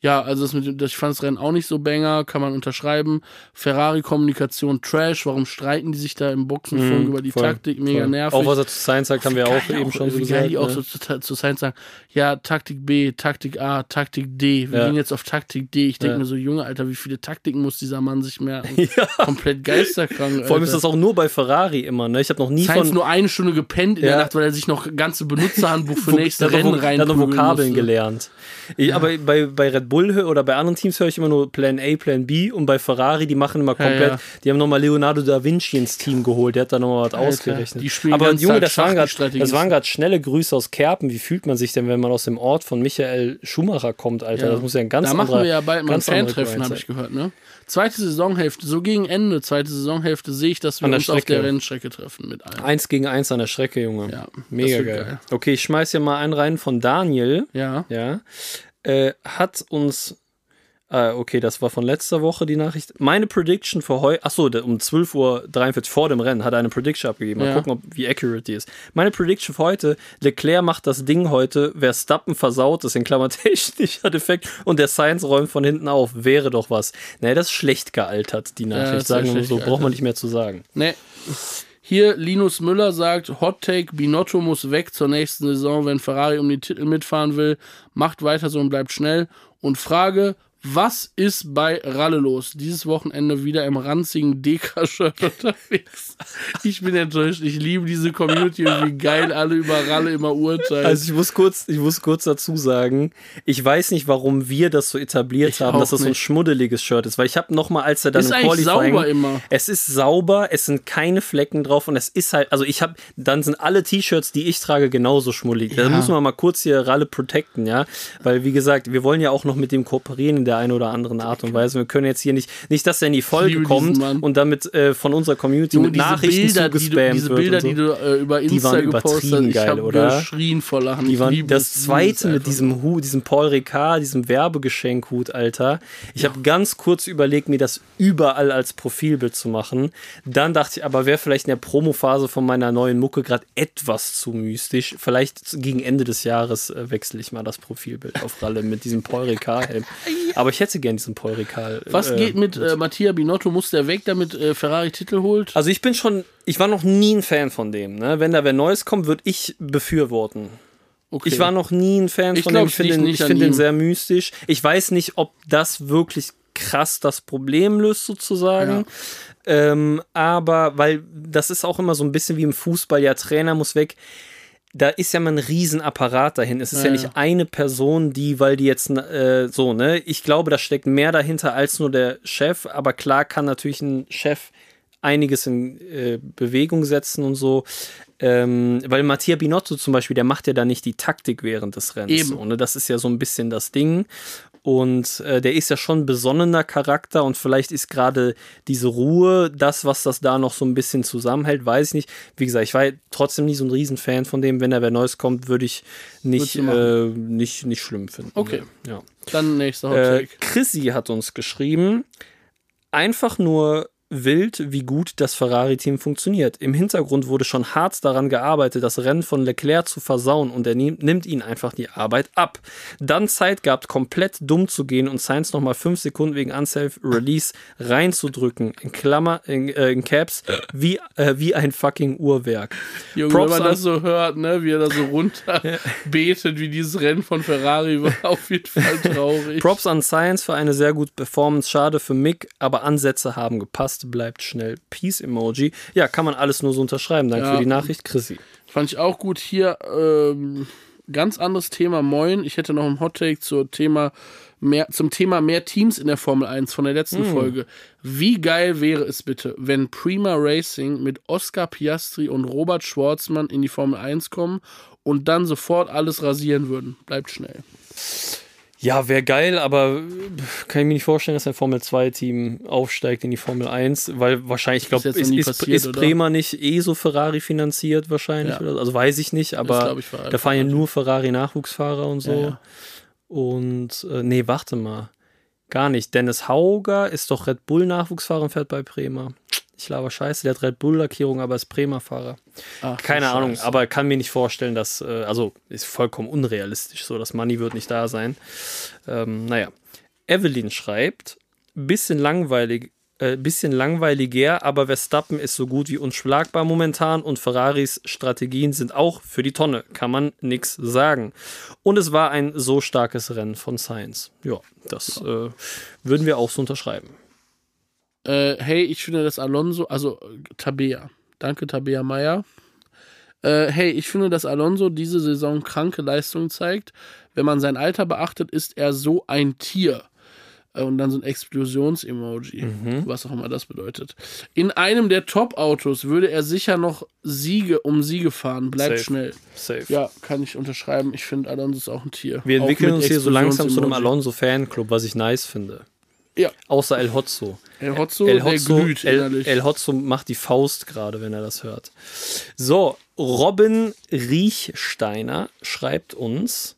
B: Ja, also das mit, ich fand das Rennen auch nicht so banger, kann man unterschreiben. Ferrari-Kommunikation Trash, warum streiten die sich da im Boxenfunk
C: Mhm,
B: über die
C: voll,
B: Taktik? Mega
C: voll.
B: nervig.
C: Auch was er zu Science sagt, haben wir auch eben schon so
B: wie geil
C: gesagt.
B: die auch
C: ne?
B: so zu, zu Science sagen, ja, Taktik B, Taktik A, Taktik D. Wir
C: Ja.
B: gehen jetzt auf Taktik D. Ich denke
C: Ja.
B: mir so, Junge, Alter, wie viele Taktiken muss dieser Mann sich merken? Komplett geisterkrank.
C: Vor allem ist
B: Alter.
C: das auch nur bei Ferrari immer. Ne? Ich habe noch nie
B: Sainz
C: von
B: nur eine Stunde gepennt in
C: Ja.
B: der Nacht, weil er sich noch ganze Benutzerhandbuch für nächste Rennen
C: der hat noch Vokabeln
B: musste.
C: gelernt. Ich, Aber bei, bei Red Bull hö- oder bei anderen Teams höre ich immer nur Plan A, Plan B und bei Ferrari, die machen immer
B: Ja,
C: komplett,
B: ja.
C: die haben nochmal Leonardo da Vinci ins Team geholt, der hat da nochmal was
B: Alter,
C: ausgerechnet.
B: die spielen
C: Aber Junge, das waren grad- das waren gerade schnelle Grüße aus Kerpen. Wie fühlt man sich denn, wenn man aus dem Ort von Michael Schumacher kommt, Alter?
B: Ja.
C: Das muss ja ein ganz
B: Da machen
C: anderer,
B: wir ja bald mal ein Fan-Treffen, habe ich gehört, ne? Zweite Saisonhälfte, so gegen Ende, zweite Saisonhälfte sehe ich, dass wir uns auf
C: Strecke.
B: der Rennstrecke treffen mit allen.
C: Eins gegen eins an der Strecke, Junge.
B: Ja,
C: Mega geil.
B: geil.
C: Okay, ich schmeiß hier mal einen rein von Daniel.
B: Ja.
C: Ja. Äh, hat uns. Ah, okay, das war von letzter Woche die Nachricht. Meine Prediction für heute. Achso, um 12.43 Uhr vor dem Rennen hat er eine Prediction abgegeben. Mal
B: Ja.
C: gucken, ob, wie accurate die ist. Meine Prediction für heute: Leclerc macht das Ding heute. Verstappen versaut ist in Klammer technischer Defekt und der Science räumt von hinten auf. Wäre doch was. Naja, das ist schlecht gealtert, die Nachricht.
B: sehr
C: sagen wir so. Braucht
B: gealtert.
C: man nicht mehr zu sagen.
B: Ne. Hier Linus Müller sagt, Hot Take, Binotto muss weg zur nächsten Saison, wenn Ferrari um die Titel mitfahren will. Macht weiter so und bleibt schnell. Und Frage, was ist bei Ralle los? Dieses Wochenende wieder im ranzigen Deka-Shirt unterwegs. Ich bin enttäuscht. Ich liebe diese Community und wie geil alle über Ralle immer urteilen.
C: Also ich muss kurz, ich muss kurz dazu sagen, ich weiß nicht, warum wir das so etabliert
B: Ich
C: haben, dass das so ein
B: nicht.
C: schmuddeliges Shirt ist, weil ich habe noch mal, als er dann
B: Ist
C: im Qualifying,
B: sauber immer.
C: es ist sauber, es sind keine Flecken drauf und es ist halt, also ich habe, dann sind alle T-Shirts, die ich trage, genauso schmuddelig. Da
B: Ja.
C: muss man mal kurz hier Ralle protecten, ja, weil wie gesagt, wir wollen ja auch noch mit dem kooperieren in der einen oder anderen Art und Weise. Wir können jetzt hier nicht, nicht, dass er in die Folge kommt und damit äh, von unserer Community
B: Junge,
C: mit
B: diese
C: Nachrichten
B: Bilder, die du,
C: zugespammt
B: diese
C: wird
B: Bilder,
C: so.
B: die du äh, über Insta
C: waren
B: gepostet hast,
C: übertrieben
B: ich
C: geil, oder?
B: geschrien vor Lachen.
C: Die waren das zweite mit diesem Hut, diesem Paul Ricard, diesem Werbegeschenkhut, Alter. Ich habe ganz kurz überlegt, mir das überall als Profilbild zu machen. Dann dachte ich, aber wäre vielleicht in der Promophase von meiner neuen Mucke gerade etwas zu mystisch. Vielleicht gegen Ende des Jahres äh, wechsle ich mal das Profilbild auf Ralle mit diesem Paul Ricard-Helm. Aber ich hätte gern diesen Paul Ricard.
B: Was
C: äh,
B: geht mit äh, Mattia Binotto? Muss der weg, damit äh, Ferrari Titel holt?
C: Also ich bin schon, ich war noch nie ein Fan von dem. Ne? Wenn da wer Neues kommt, würde ich befürworten.
B: Okay.
C: Ich war noch nie ein Fan
B: Ich
C: von
B: glaub,
C: dem. Ich finde
B: nicht
C: ich find
B: ihm.
C: sehr mystisch. Ich weiß nicht, ob das wirklich krass das Problem löst, sozusagen. Ähm, aber weil das ist auch immer so ein bisschen wie im Fußball, ja, Trainer muss weg. Da ist ja mal ein Riesenapparat dahin. Es ist ja,
B: Ja,
C: nicht eine Person, die, weil die jetzt äh, so, ne? Ich glaube, da steckt mehr dahinter als nur der Chef. Aber klar kann natürlich ein Chef einiges in äh, Bewegung setzen und so. Ähm, weil Mattia Binotto zum Beispiel, der macht ja da nicht die Taktik während des Rennens.
B: Eben.
C: So, ne? Das ist ja so ein bisschen das Ding. Und äh, der ist ja schon ein besonnener Charakter und vielleicht ist gerade diese Ruhe das, was das da noch so ein bisschen zusammenhält, weiß ich nicht. Wie gesagt, ich war trotzdem nie so ein Riesenfan von dem. Wenn da wer Neues kommt, würde ich nicht, äh, nicht, nicht schlimm finden.
B: Okay.
C: Ja.
B: Dann nächster Hot
C: Äh,
B: Take.
C: Chrissy hat uns geschrieben, einfach nur wild, wie gut das Ferrari-Team funktioniert. Im Hintergrund wurde schon hart daran gearbeitet, das Rennen von Leclerc zu versauen und er nimmt ihnen einfach die Arbeit ab. Dann Zeit gehabt, komplett dumm zu gehen und Sainz nochmal fünf Sekunden wegen Unsafe Release reinzudrücken. In Klammer, in, äh, in Caps, wie, äh, wie ein fucking Uhrwerk.
B: Junge,
C: Props
B: wenn man
C: an-
B: das so hört, ne, wie er da so runter betet, wie dieses Rennen von Ferrari war, auf jeden Fall traurig.
C: Props an Science für eine sehr gute Performance. Schade für Mick, aber Ansätze haben gepasst. Bleibt schnell. Peace-Emoji. Ja, kann man alles nur so unterschreiben. Danke
B: Ja.
C: für die Nachricht, Chrissy.
B: Fand ich auch gut. Hier, ähm, ganz anderes Thema, moin. Ich hätte noch ein Hot Take zur Thema mehr, zum Thema mehr Teams in der Formel 1 von der letzten Folge. Wie geil wäre es bitte, wenn Prima Racing mit Oscar Piastri und Robert Schwarzmann in die Formel 1 kommen und dann sofort alles rasieren würden? Bleibt schnell.
C: Ja, wäre geil, aber kann ich mir nicht vorstellen, dass ein Formel-2-Team aufsteigt in die Formel 1, weil wahrscheinlich, ich glaube, ist, ist,
B: passiert,
C: ist? Bremer nicht eh so Ferrari finanziert wahrscheinlich?
B: Ja.
C: Oder? Also weiß ich nicht, aber
B: ich,
C: da fahren ja nur Ferrari-Nachwuchsfahrer und so.
B: Ja, ja.
C: Und äh, nee, warte mal. Gar nicht. Dennis Hauger ist doch Red Bull-Nachwuchsfahrer und fährt bei Bremer. Ich laber scheiße, der hat Red Bull-Lackierung, aber ist Bremer-Fahrer.
B: Ach,
C: Keine Ahnung,
B: Scheiße.
C: aber kann mir nicht vorstellen, dass, äh, also ist vollkommen unrealistisch so, das Money wird nicht da sein. Ähm, naja. Evelyn schreibt, bisschen langweilig, äh, bisschen langweiliger, aber Verstappen ist so gut wie unschlagbar momentan und Ferraris Strategien sind auch für die Tonne, kann man nix sagen. Und es war ein so starkes Rennen von Sainz. Ja, das Äh, würden wir auch so unterschreiben.
B: Äh, hey, ich finde, dass Alonso, also äh, Tabea, danke Tabea Meyer. Äh, hey, ich finde, dass Alonso diese Saison kranke Leistungen zeigt. Wenn man sein Alter beachtet, ist er so ein Tier. Äh, Und dann so ein Explosions-Emoji, was auch immer das bedeutet. In einem der Top-Autos würde er sicher noch Siege um Siege fahren. Bleibt
C: Safe.
B: schnell.
C: Safe.
B: Ja, kann ich unterschreiben. Ich finde, Alonso ist auch ein Tier.
C: Wir entwickeln uns hier so langsam zu einem. Alonso-Fanclub, was ich nice finde.
B: Ja,
C: Außer El Hotzo.
B: El Hotzo,
C: El
B: der
C: Hotzo,
B: glüht
C: El. El Hotzo macht die Faust gerade, wenn er das hört. So, Robin Riechsteiner schreibt uns.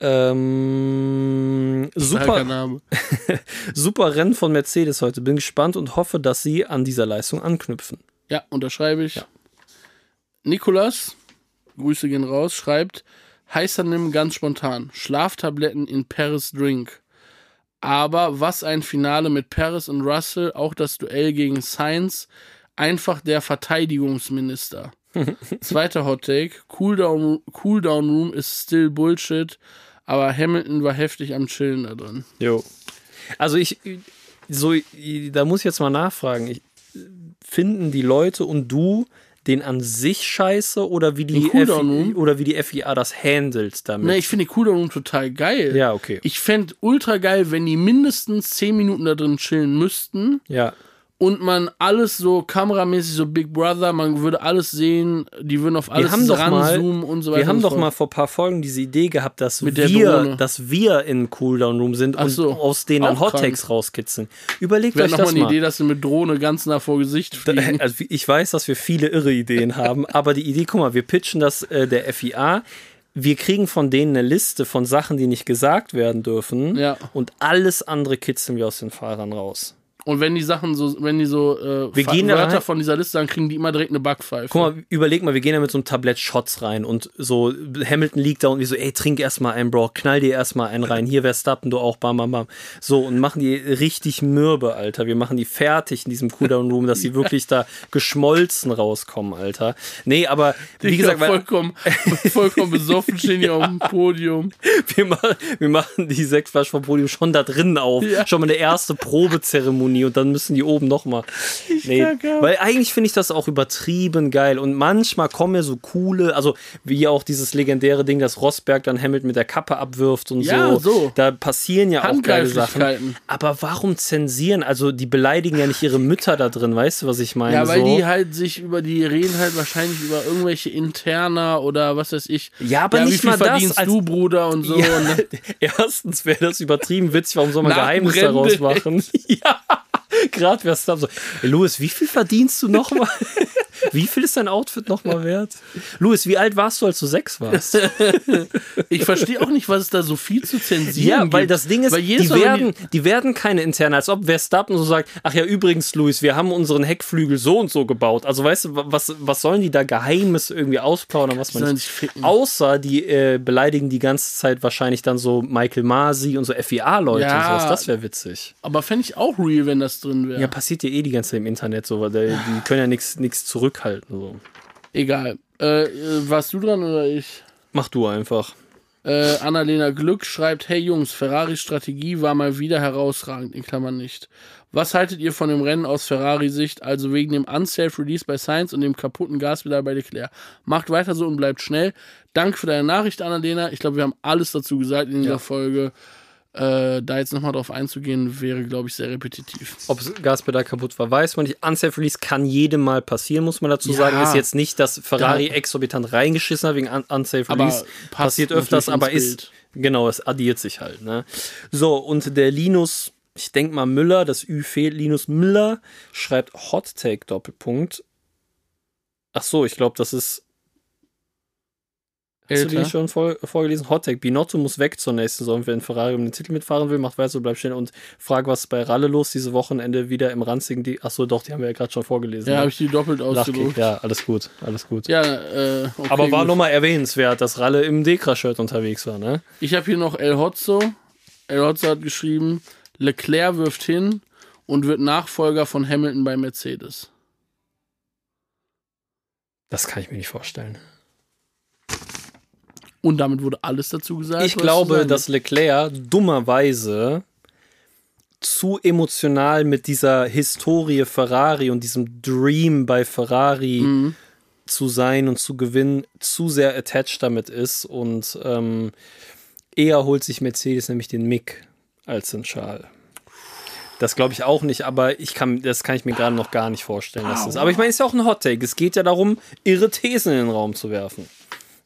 C: Ähm, super, super Rennen von Mercedes heute. Bin gespannt und hoffe, dass sie an dieser Leistung anknüpfen.
B: Ja, unterschreibe ich. Nikolas, Grüße gehen raus, schreibt, heißer Nimm ganz spontan, Schlaftabletten in Paris Drink. Aber was ein Finale mit Paris und Russell, auch das Duell gegen Sainz, einfach der Verteidigungsminister. Zweiter Hot Take, Cooldown, Cooldown Room ist still Bullshit, aber Hamilton war heftig am Chillen da drin.
C: Jo. Also ich, so, da muss ich jetzt mal nachfragen. Ich, finden die Leute und du den an sich scheiße oder wie die, FI, oder wie die FIA das handelt damit?
B: Ne, ich finde die Cooldown total geil.
C: ja, okay.
B: Ich fände ultra geil, wenn die mindestens 10 Minuten da drin chillen müssten
C: ja.
B: Und man alles so kameramäßig, so Big Brother, man würde alles sehen, die würden auf alles ranzoomen und so weiter.
C: Wir haben doch
B: fort.
C: mal vor ein paar Folgen diese Idee gehabt, dass
B: Mit
C: wir, dass wir im Cooldown Room sind
B: Ach
C: und
B: so.
C: aus denen dann Hottakes rauskitzeln. Überlegt
B: Wir
C: euch
B: noch
C: das
B: mal eine
C: mal.
B: Idee, dass sie mit Drohne ganz nah vor Gesicht fliegen.
C: Also ich weiß, dass wir viele irre Ideen haben, aber die Idee, guck mal, wir pitchen das äh, der FIA. Wir kriegen von denen eine Liste von Sachen, die nicht gesagt werden dürfen.
B: Ja.
C: Und alles andere kitzeln wir aus den Fahrern raus.
B: Und wenn die Sachen so, wenn die so äh,
C: Wir gehen da
B: Wörter
C: rein-
B: von dieser Liste, dann kriegen die immer direkt eine Backpfeife.
C: Guck mal, überleg mal, wir gehen da mit so einem Tablett Shots rein und so Hamilton liegt da und wir so, ey, trink erstmal einen, Bro, knall dir erstmal einen rein. Hier Verstappen, du auch, bam, bam, bam. So, und machen die richtig mürbe, Alter. Wir machen die fertig in diesem Cooldown Room, dass sie wirklich da geschmolzen rauskommen, Alter. Nee, aber wie
B: Digga,
C: gesagt,
B: vollkommen, vollkommen besoffen stehen die auf dem Podium.
C: wir, machen, wir machen die sechs Flaschen vom Podium schon da drinnen auf.
B: Ja.
C: Schon mal eine erste Probezeremonie und dann müssen die oben nochmal. Nee, weil eigentlich finde ich das auch übertrieben geil. Und manchmal kommen ja so coole, also wie auch dieses legendäre Ding, dass Rosberg dann Hamilton mit der Kappe abwirft und
B: Ja,
C: so.
B: so.
C: Da passieren ja auch geile Sachen. Aber warum zensieren? Also die beleidigen ja nicht ihre Mütter da drin, weißt du, was ich meine?
B: Ja, weil
C: so.
B: die halt sich über die reden halt wahrscheinlich über irgendwelche Interna oder was weiß ich.
C: Ja, aber
B: wie
C: nicht
B: viel
C: mal das,
B: verdienst
C: als-
B: du, Bruder, und so.
C: Ja,
B: Und
C: erstens wäre das übertrieben witzig, warum soll man Geheimnis daraus machen? Ja, gerade Verstappen so. Ey, Louis, wie viel verdienst du nochmal? wie viel ist dein Outfit nochmal wert? Louis, wie alt warst du, als du sechs warst?
B: ich verstehe auch nicht, was es da so viel zu zensieren
C: Ja,
B: gibt.
C: weil das Ding ist, die werden, die werden keine interne, als ob Verstappen so sagt, ach ja, übrigens, Louis, wir haben unseren Heckflügel so und so gebaut. Also weißt du, was, was sollen die da Geheimes irgendwie ausplaudern, was
B: Die
C: man nicht. Außer die äh, beleidigen die ganze Zeit wahrscheinlich dann so Michael Masi und so FIA-Leute
B: Ja.
C: und sowas. Das wäre witzig.
B: Aber fände ich auch real, wenn das drin wäre.
C: Ja, passiert ja eh die ganze Zeit im Internet so, weil die, die können ja nichts zurückhalten. So.
B: Egal. Äh, äh, warst du dran oder ich?
C: Mach du einfach.
B: Äh, Annalena Glück schreibt: Hey Jungs, Ferraris Strategie war mal wieder herausragend, in Klammern nicht. Was haltet ihr von dem Rennen aus Ferrari-Sicht, also wegen dem Unsafe Release bei Sainz und dem kaputten Gaspedal bei Leclerc? Macht weiter so und bleibt schnell. Danke für deine Nachricht, Annalena. Ich glaube, wir haben alles dazu gesagt in dieser
C: Ja.
B: Folge. Äh, da jetzt nochmal drauf einzugehen, wäre, glaube ich, sehr repetitiv.
C: Ob das Gaspedal kaputt war, weiß man nicht. Unsafe Release kann jedem mal passieren, muss man dazu
B: Ja.
C: sagen. Ist jetzt nicht, dass Ferrari
B: Da-
C: exorbitant reingeschissen hat wegen Un Unsafe Release. Passiert öfters, aber ist. Genau, es addiert sich halt. Ne? So, und der Linus, ich denke mal Müller, das Ü fehlt, Linus Müller schreibt Hot Take Doppelpunkt. Ach so, ich glaube, das ist Hast du die schon vor, vorgelesen? Hottech. Binotto muss weg zur nächsten Saison, wenn Ferrari um den Titel mitfahren will. Macht weiter so, bleibt stehen und frag, was bei Ralle los diese Wochenende wieder im ranzigen. Die Achso, doch, die haben wir ja gerade schon vorgelesen.
B: Ja,
C: ne?
B: habe ich die doppelt ausgedruckt.
C: Ja, alles gut, alles gut.
B: Ja, äh, okay,
C: Aber war nochmal erwähnenswert, dass Ralle im Dekra-Shirt unterwegs war, ne?
B: Ich habe hier noch El Hotzo. El Hotzo hat geschrieben, Leclerc wirft hin und wird Nachfolger von Hamilton bei Mercedes.
C: Das kann ich mir nicht vorstellen.
B: Und damit wurde alles dazu gesagt.
C: Ich glaube, dass Leclerc dummerweise zu emotional mit dieser Historie Ferrari und diesem Dream bei Ferrari.
B: Mhm.
C: zu sein und zu gewinnen, zu sehr attached damit ist und ähm, eher holt sich Mercedes nämlich den Mick als den Charles. Das glaube ich auch nicht, aber ich kann, das kann ich mir gerade noch gar nicht vorstellen. Dass das, aber ich meine, es ist ja auch ein Hot Take. Es geht ja darum, irre Thesen in den Raum zu werfen.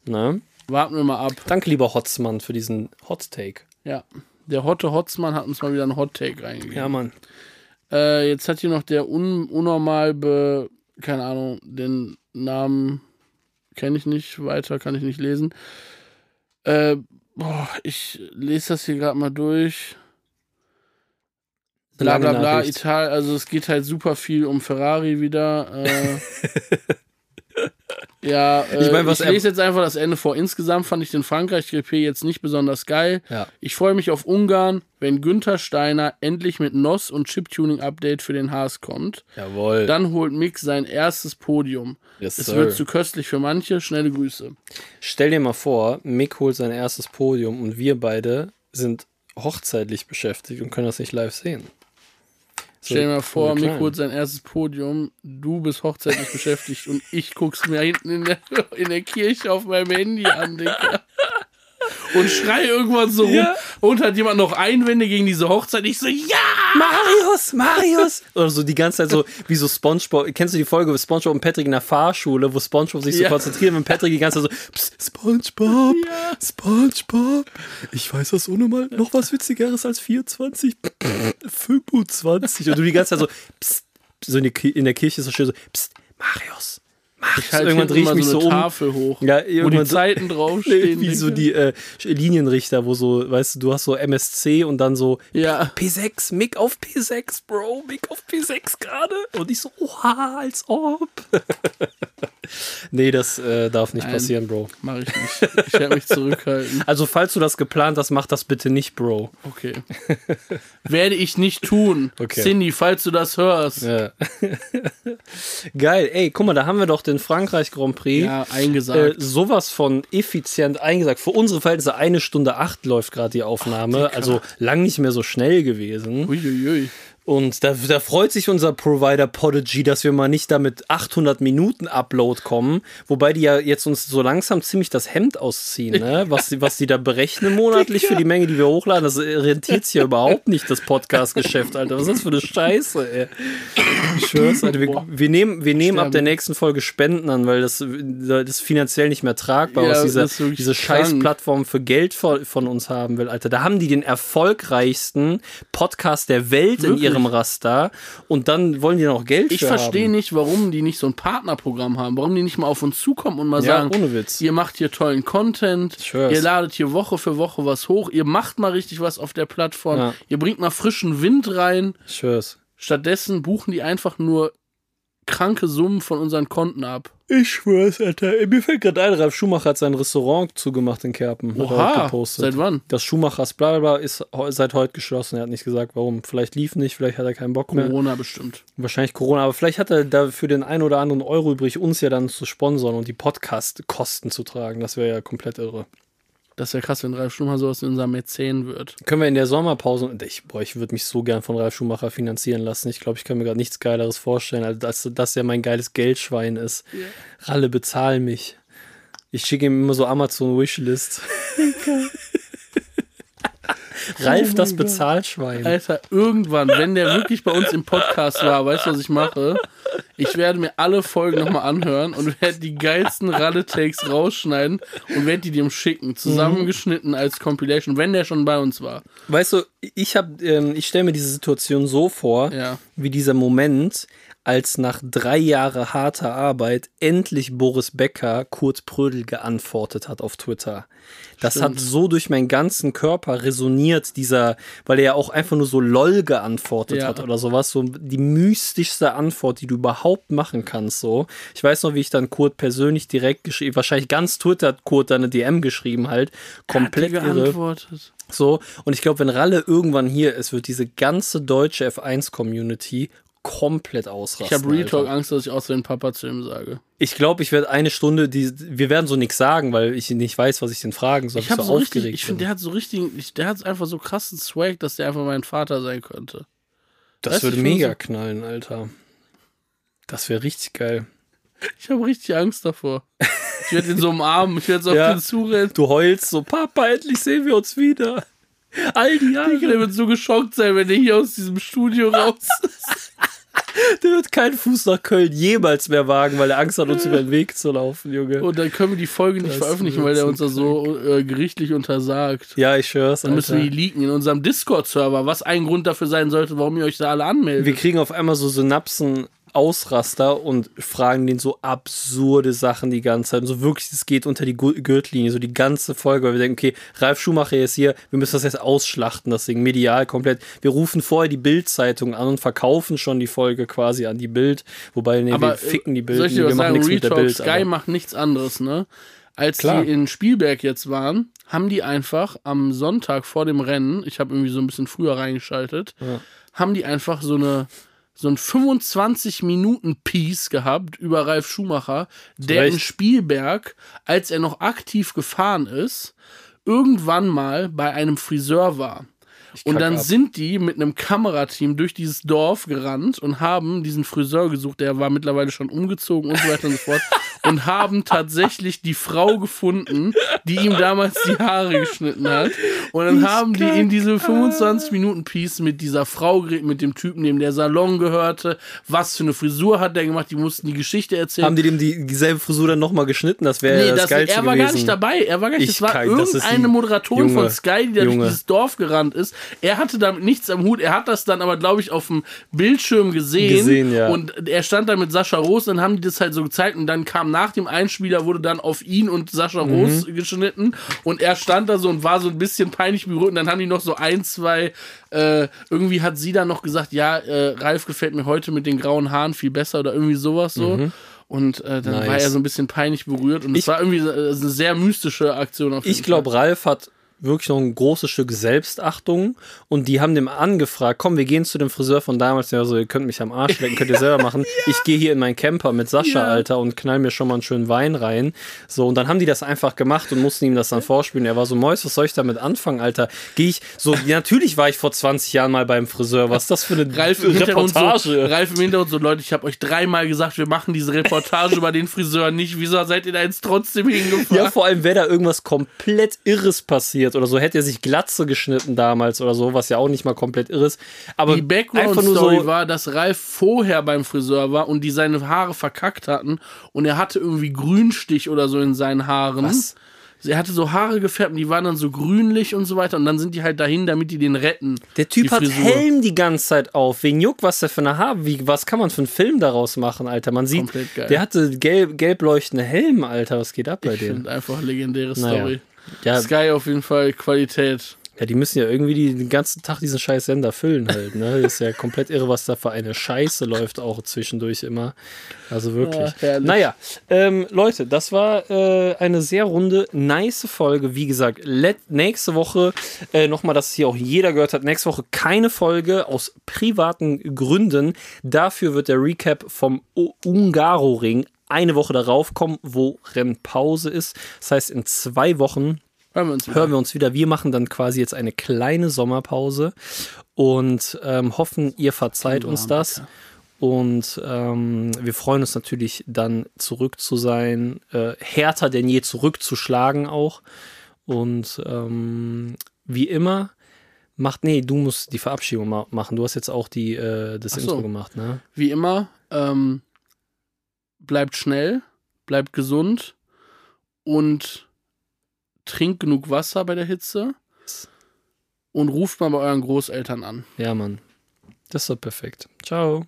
C: Ne?
B: Warten wir mal ab.
C: Danke, lieber Hotzmann, für diesen Hot Take.
B: Ja. Der Hotte Hotzmann hat uns mal wieder einen Hot Take reingegeben.
C: Ja, Mann.
B: Äh, jetzt hat hier noch der un unnormal be, keine Ahnung, den Namen kenne ich nicht, weiter kann ich nicht lesen. Äh, boah, ich lese das hier gerade mal durch. Bla
C: Lange
B: bla bla. Italien, also es geht halt super viel um Ferrari wieder. Äh, ja, äh,
C: Ich
B: ich,
C: mein, was er-
B: lese jetzt einfach das Ende vor. Insgesamt fand ich den Frankreich-GP jetzt nicht besonders geil.
C: Ja.
B: Ich freue mich auf Ungarn, wenn Günther Steiner endlich mit NOS und Chip-Tuning-Update für den Haas kommt.
C: Jawohl.
B: Dann holt Mick sein erstes Podium.
C: Yes,
B: es
C: sir.
B: wird zu köstlich für manche. Schnelle Grüße.
C: Stell dir mal vor, Mick holt sein erstes Podium und wir beide sind hochzeitlich beschäftigt und können das nicht live sehen.
B: Stell dir mal vor, Mick
C: klein.
B: sein erstes Podium, du bist hochzeitlich beschäftigt und ich guck's mir hinten in der, in der Kirche auf meinem Handy an, Digga. Und schrei irgendwann so rum
C: Ja.
B: und hat jemand noch Einwände gegen diese Hochzeit. Ich so, ja!
C: Marius, Marius! Oder so die ganze Zeit so wie so Spongebob. Kennst du die Folge mit Spongebob und Patrick in der Fahrschule, wo Spongebob sich so
B: Ja.
C: konzentriert und Patrick die ganze Zeit so, Psst, Spongebob, Spongebob. Ich weiß das ohne mal noch was Witzigeres als 24, 25. Und du die ganze Zeit so, Psst, so in, die, Ki- in der Kirche so schön so, Psst, Marius,
B: Ich halte
C: irgendwann drehe ich mich
B: so
C: so um.
B: Tafel hoch,
C: Ja,
B: wo die Zeiten draufstehen.
C: Wie so die äh, Linienrichter, wo so, weißt du, du hast so MSC und dann so
B: Ja.
C: P6, Mick auf P6, Bro, Mick auf P6 gerade. Und ich so, oha, als ob. nee, das äh, darf nicht
B: Nein.
C: passieren, Bro.
B: Mach ich nicht. Ich werde mich zurückhalten.
C: Also, falls du das geplant hast, mach das bitte nicht, Bro.
B: Okay. Werde ich nicht tun.
C: Okay.
B: Cindy, falls du das hörst.
C: Ja. Geil, ey, guck mal, da haben wir doch den Frankreich Grand Prix.
B: Ja,
C: Äh,
B: eingesagt.
C: sowas von effizient eingesagt. Für unsere Verhältnisse eine Stunde acht läuft gerade die Aufnahme. also lang nicht mehr so schnell gewesen.
B: Uiuiui.
C: Und da, da freut sich unser Provider Podigy, dass wir mal nicht da mit 800 Minuten Upload kommen. Wobei die ja jetzt uns so langsam ziemlich das Hemd ausziehen, ne? Was, die- was die da berechnen monatlich für die Menge, die wir hochladen. Das rentiert sich ja überhaupt nicht, das Podcast-Geschäft, Alter. Was ist das für eine Scheiße, ey? Ich schwör's, Alter. Wir, wir nehmen, wir nehmen ab der nächsten Folge Spenden an, weil das, das ist finanziell nicht mehr tragbar,
B: Ja,
C: was diese,
B: wirklich
C: diese. Scheißplattform für Geld von, von uns haben will, Alter. Da haben die den erfolgreichsten Podcast der Welt in
B: Wirklich?
C: Ihrem Raster und dann wollen die noch Geld
B: Ich verstehe nicht, warum die nicht so ein Partnerprogramm haben. Warum die nicht mal auf uns zukommen und mal
C: Ja,
B: sagen,
C: ohne Witz.
B: ihr macht hier tollen Content, ihr ladet hier Woche für Woche was hoch, ihr macht mal richtig was auf der Plattform,
C: Ja.
B: ihr bringt mal frischen Wind rein.
C: Ich schwör's.
B: Stattdessen buchen die einfach nur kranke Summen von unseren Konten ab.
C: Ich schwör's, Alter. Mir fällt gerade ein, Ralf Schumacher hat sein Restaurant zugemacht in Kerpen. Hat er
B: Oha,
C: gepostet.
B: seit wann?
C: Das Schumachers Blablabla ist seit heute geschlossen. Er hat nicht gesagt, warum. Vielleicht lief nicht, vielleicht hat er keinen Bock mehr.
B: Corona bestimmt.
C: Wahrscheinlich Corona, aber vielleicht hat er da für den einen oder anderen Euro übrig, uns ja dann zu sponsern und die Podcast-Kosten zu tragen. Das wäre ja komplett irre.
B: Das wäre krass, wenn Ralf Schumacher sowas in unserem Mäzen wird.
C: Können wir in der Sommerpause, ich, boah, ich würde mich so gern von Ralf Schumacher finanzieren lassen. Ich glaube, ich kann mir gerade nichts Geileres vorstellen, als dass das ja mein geiles Geldschwein ist. Ralle, bezahl mich. Ich schicke ihm immer so Amazon Wishlist. Ralf, das Bezahlschwein.
B: Alter, irgendwann, wenn der wirklich bei uns im Podcast war, weißt du, was ich mache? Ich werde mir alle Folgen nochmal anhören und werde die geilsten Ralle-Takes rausschneiden und werde die dem schicken, zusammengeschnitten als Compilation, wenn der schon bei uns war.
C: Weißt du, ich habe, ähm, ich stelle mir diese Situation so vor,
B: Ja.
C: wie dieser Moment, als nach drei Jahren harter Arbeit endlich Boris Becker Kurt Prödel geantwortet hat auf Twitter. Das
B: Stimmt.
C: hat so durch meinen ganzen Körper resoniert, dieser, weil er ja auch einfach nur so LOL geantwortet
B: Ja.
C: hat oder sowas, so die mystischste Antwort, die du überhaupt machen kannst, so. Ich weiß noch, wie ich dann Kurt persönlich direkt geschrieben, wahrscheinlich ganz Twitter hat Kurt da eine DM geschrieben halt, komplett
B: Hat geantwortet.
C: So, und ich glaube, wenn Ralle irgendwann hier ist, wird diese ganze deutsche F1-Community komplett
B: Ich
C: ausrasten.
B: habe Real Talk
C: Alter.
B: Angst, dass ich aus den Papa zu ihm sage.
C: Ich glaube, ich werde eine Stunde, die, wir werden so nichts sagen, weil ich nicht weiß, was ich den fragen soll.
B: Ich habe
C: so
B: so richtig,
C: aufgeregt
B: ich finde, der hat so richtig, ich, der hat einfach so krassen Swag, dass der einfach mein Vater sein könnte.
C: Das
B: weißt
C: würde
B: ich
C: mega
B: so-
C: knallen, Alter. Das wäre richtig geil.
B: Ich habe richtig Angst davor. Ich werde ihn so umarmen, ich werde so
C: Ja.
B: auf den zurennen.
C: Du heulst so, Papa, endlich sehen wir uns wieder. All die
B: Der
C: Jahre.
B: wird so geschockt sein, wenn er hier aus diesem Studio raus ist.
C: Der wird keinen Fuß nach Köln jemals mehr wagen, weil er Angst hat, uns über den Weg zu laufen, Junge.
B: Und dann können wir die Folge nicht
C: Das
B: veröffentlichen, weil der
C: so
B: uns da so äh, gerichtlich untersagt.
C: Ja, ich schwör's,
B: Dann müssen wir die leaken in unserem Discord-Server, was ein Grund dafür sein sollte, warum ihr euch da alle anmeldet.
C: Wir kriegen auf einmal so Synapsen Ausraster und fragen den so absurde Sachen die ganze Zeit. Und so wirklich, es geht unter die Gürtellinie, so die ganze Folge, weil wir denken, okay, Ralf Schumacher ist hier, wir müssen das jetzt ausschlachten, das Ding, medial komplett. Wir rufen vorher die Bild-Zeitung an und verkaufen schon die Folge quasi an die Bild, wobei, nee, wir
B: äh,
C: ficken die
B: soll
C: Bild,
B: ich
C: nee,
B: dir
C: wir
B: was
C: machen
B: sagen?
C: nichts mit der Bild.
B: Sky
C: aber-
B: macht nichts anderes, ne? Als
C: Klar.
B: die in Spielberg jetzt waren, haben die einfach am Sonntag vor dem Rennen, ich habe irgendwie so ein bisschen früher reingeschaltet,
C: Ja.
B: haben die einfach so eine so ein 25 Minuten Piece gehabt über Ralf Schumacher, der
C: Recht.
B: in Spielberg, als er noch aktiv gefahren ist, irgendwann mal bei einem Friseur war. Und dann
C: ab.
B: sind die mit einem Kamerateam durch dieses Dorf gerannt und haben diesen Friseur gesucht. Der war mittlerweile schon umgezogen und so weiter und so fort. und haben tatsächlich die Frau gefunden, die ihm damals die Haare geschnitten hat. Und dann haben die in diese 25 Minuten Piece mit dieser Frau geredet, mit dem Typen, dem der Salon gehörte, was für eine Frisur hat der gemacht, die mussten die Geschichte erzählen.
C: Haben die dem die, dieselbe Frisur dann nochmal geschnitten? Das wäre
B: Nee,
C: das,
B: das,
C: Geilste
B: er war
C: gewesen.
B: gar nicht dabei. Er war gar nicht.
C: Ich
B: Es war
C: kann- das ist
B: irgendeine
C: ein-
B: Moderatorin
C: Junge,
B: von Sky, die da durch
C: Junge.
B: dieses Dorf gerannt ist. Er hatte damit nichts am Hut. Er hat das dann aber, glaube ich, auf dem Bildschirm gesehen.
C: Gesehen, ja.
B: Und er stand da mit Sascha Roos. Dann haben die das halt so gezeigt. Und dann kam nach dem Einspieler, wurde dann auf ihn und Sascha
C: Mhm.
B: Roos geschnitten. Und er stand da so und war so ein bisschen peinlich berührt. Und dann haben die noch so ein, zwei. Äh, irgendwie hat sie dann noch gesagt: Ja, äh, Ralf gefällt mir heute mit den grauen Haaren viel besser oder irgendwie sowas so. Und äh, dann
C: Mhm. Nice.
B: war er so ein bisschen peinlich berührt. Und es war irgendwie äh, eine sehr mystische Aktion auf jeden
C: Ich glaube, Ralf hat wirklich noch ein großes Stück Selbstachtung und die haben dem angefragt, komm, wir gehen zu dem Friseur von damals, der so, ihr könnt mich am Arsch lecken, könnt ihr selber machen. Ich gehe hier in meinen Camper mit Sascha,
B: Ja.
C: Alter, und knall mir schon mal einen schönen Wein rein. So, und dann haben die das einfach gemacht und mussten ihm das dann vorspielen. Er war so, Mäus, was soll ich damit anfangen, Alter? Gehe ich, so, ja, natürlich war ich vor 20 Jahren mal beim Friseur. Was ist das für eine
B: Ralf Hintergrund so,
C: Reportage?
B: Ralf im Hintergrund so, Leute, ich habe euch dreimal gesagt, wir machen diese Reportage über den Friseur nicht. Wieso seid ihr da jetzt trotzdem hingefahren?
C: Ja, vor allem wäre da irgendwas komplett Irres passiert oder so. Hätte er sich Glatze geschnitten damals oder so, was ja auch nicht mal komplett irres. Aber
B: die
C: einfach nur
B: Background-Story
C: so,
B: war, dass Ralf vorher beim Friseur war und die seine Haare verkackt hatten und er hatte irgendwie Grünstich oder so in seinen Haaren.
C: Was?
B: Er hatte so Haare gefärbt und die waren dann so grünlich und so weiter und dann sind die halt dahin, damit die den retten.
C: Der Typ hat. Helm die ganze Zeit auf. Wen juckt, was der für eine Haar? Wie, was kann man für einen Film daraus machen, Alter? Man sieht, der hatte gelb, gelb leuchtende Helm, Alter. Was geht ab bei
B: Ich
C: dem?
B: einfach legendäre
C: Naja.
B: Story.
C: Ja,
B: Sky auf jeden Fall Qualität.
C: ja, die müssen ja irgendwie die, den ganzen Tag diesen scheiß Sender füllen halt. Ne? ist ja komplett irre, was da für eine Scheiße läuft auch zwischendurch immer. Also wirklich.
B: Ja, herrlich.
C: naja, ähm, Leute, das war äh, eine sehr runde, nice Folge. Wie gesagt, let, nächste Woche, äh, nochmal, dass es hier auch jeder gehört hat, nächste Woche keine Folge aus privaten Gründen. Dafür wird der Recap vom Ungaro-Ring eine Woche darauf kommen, wo Rennpause ist. Das heißt, in zwei Wochen
B: Hören wir uns wieder.
C: hören wir uns wieder. Wir machen dann quasi jetzt eine kleine Sommerpause und ähm, hoffen, ihr verzeiht uns das. Und ähm, wir freuen uns natürlich dann zurück zu sein, äh, härter denn je zurückzuschlagen auch. Und ähm, wie immer, macht, nee, du musst die Verabschiedung ma machen. Du hast jetzt auch die, äh, das
B: so.
C: Intro gemacht, ne?
B: Wie immer, ähm, bleibt schnell, bleibt gesund und trinkt genug Wasser bei der Hitze und ruft mal bei euren Großeltern an.
C: Ja, Mann. Das ist doch perfekt. Ciao.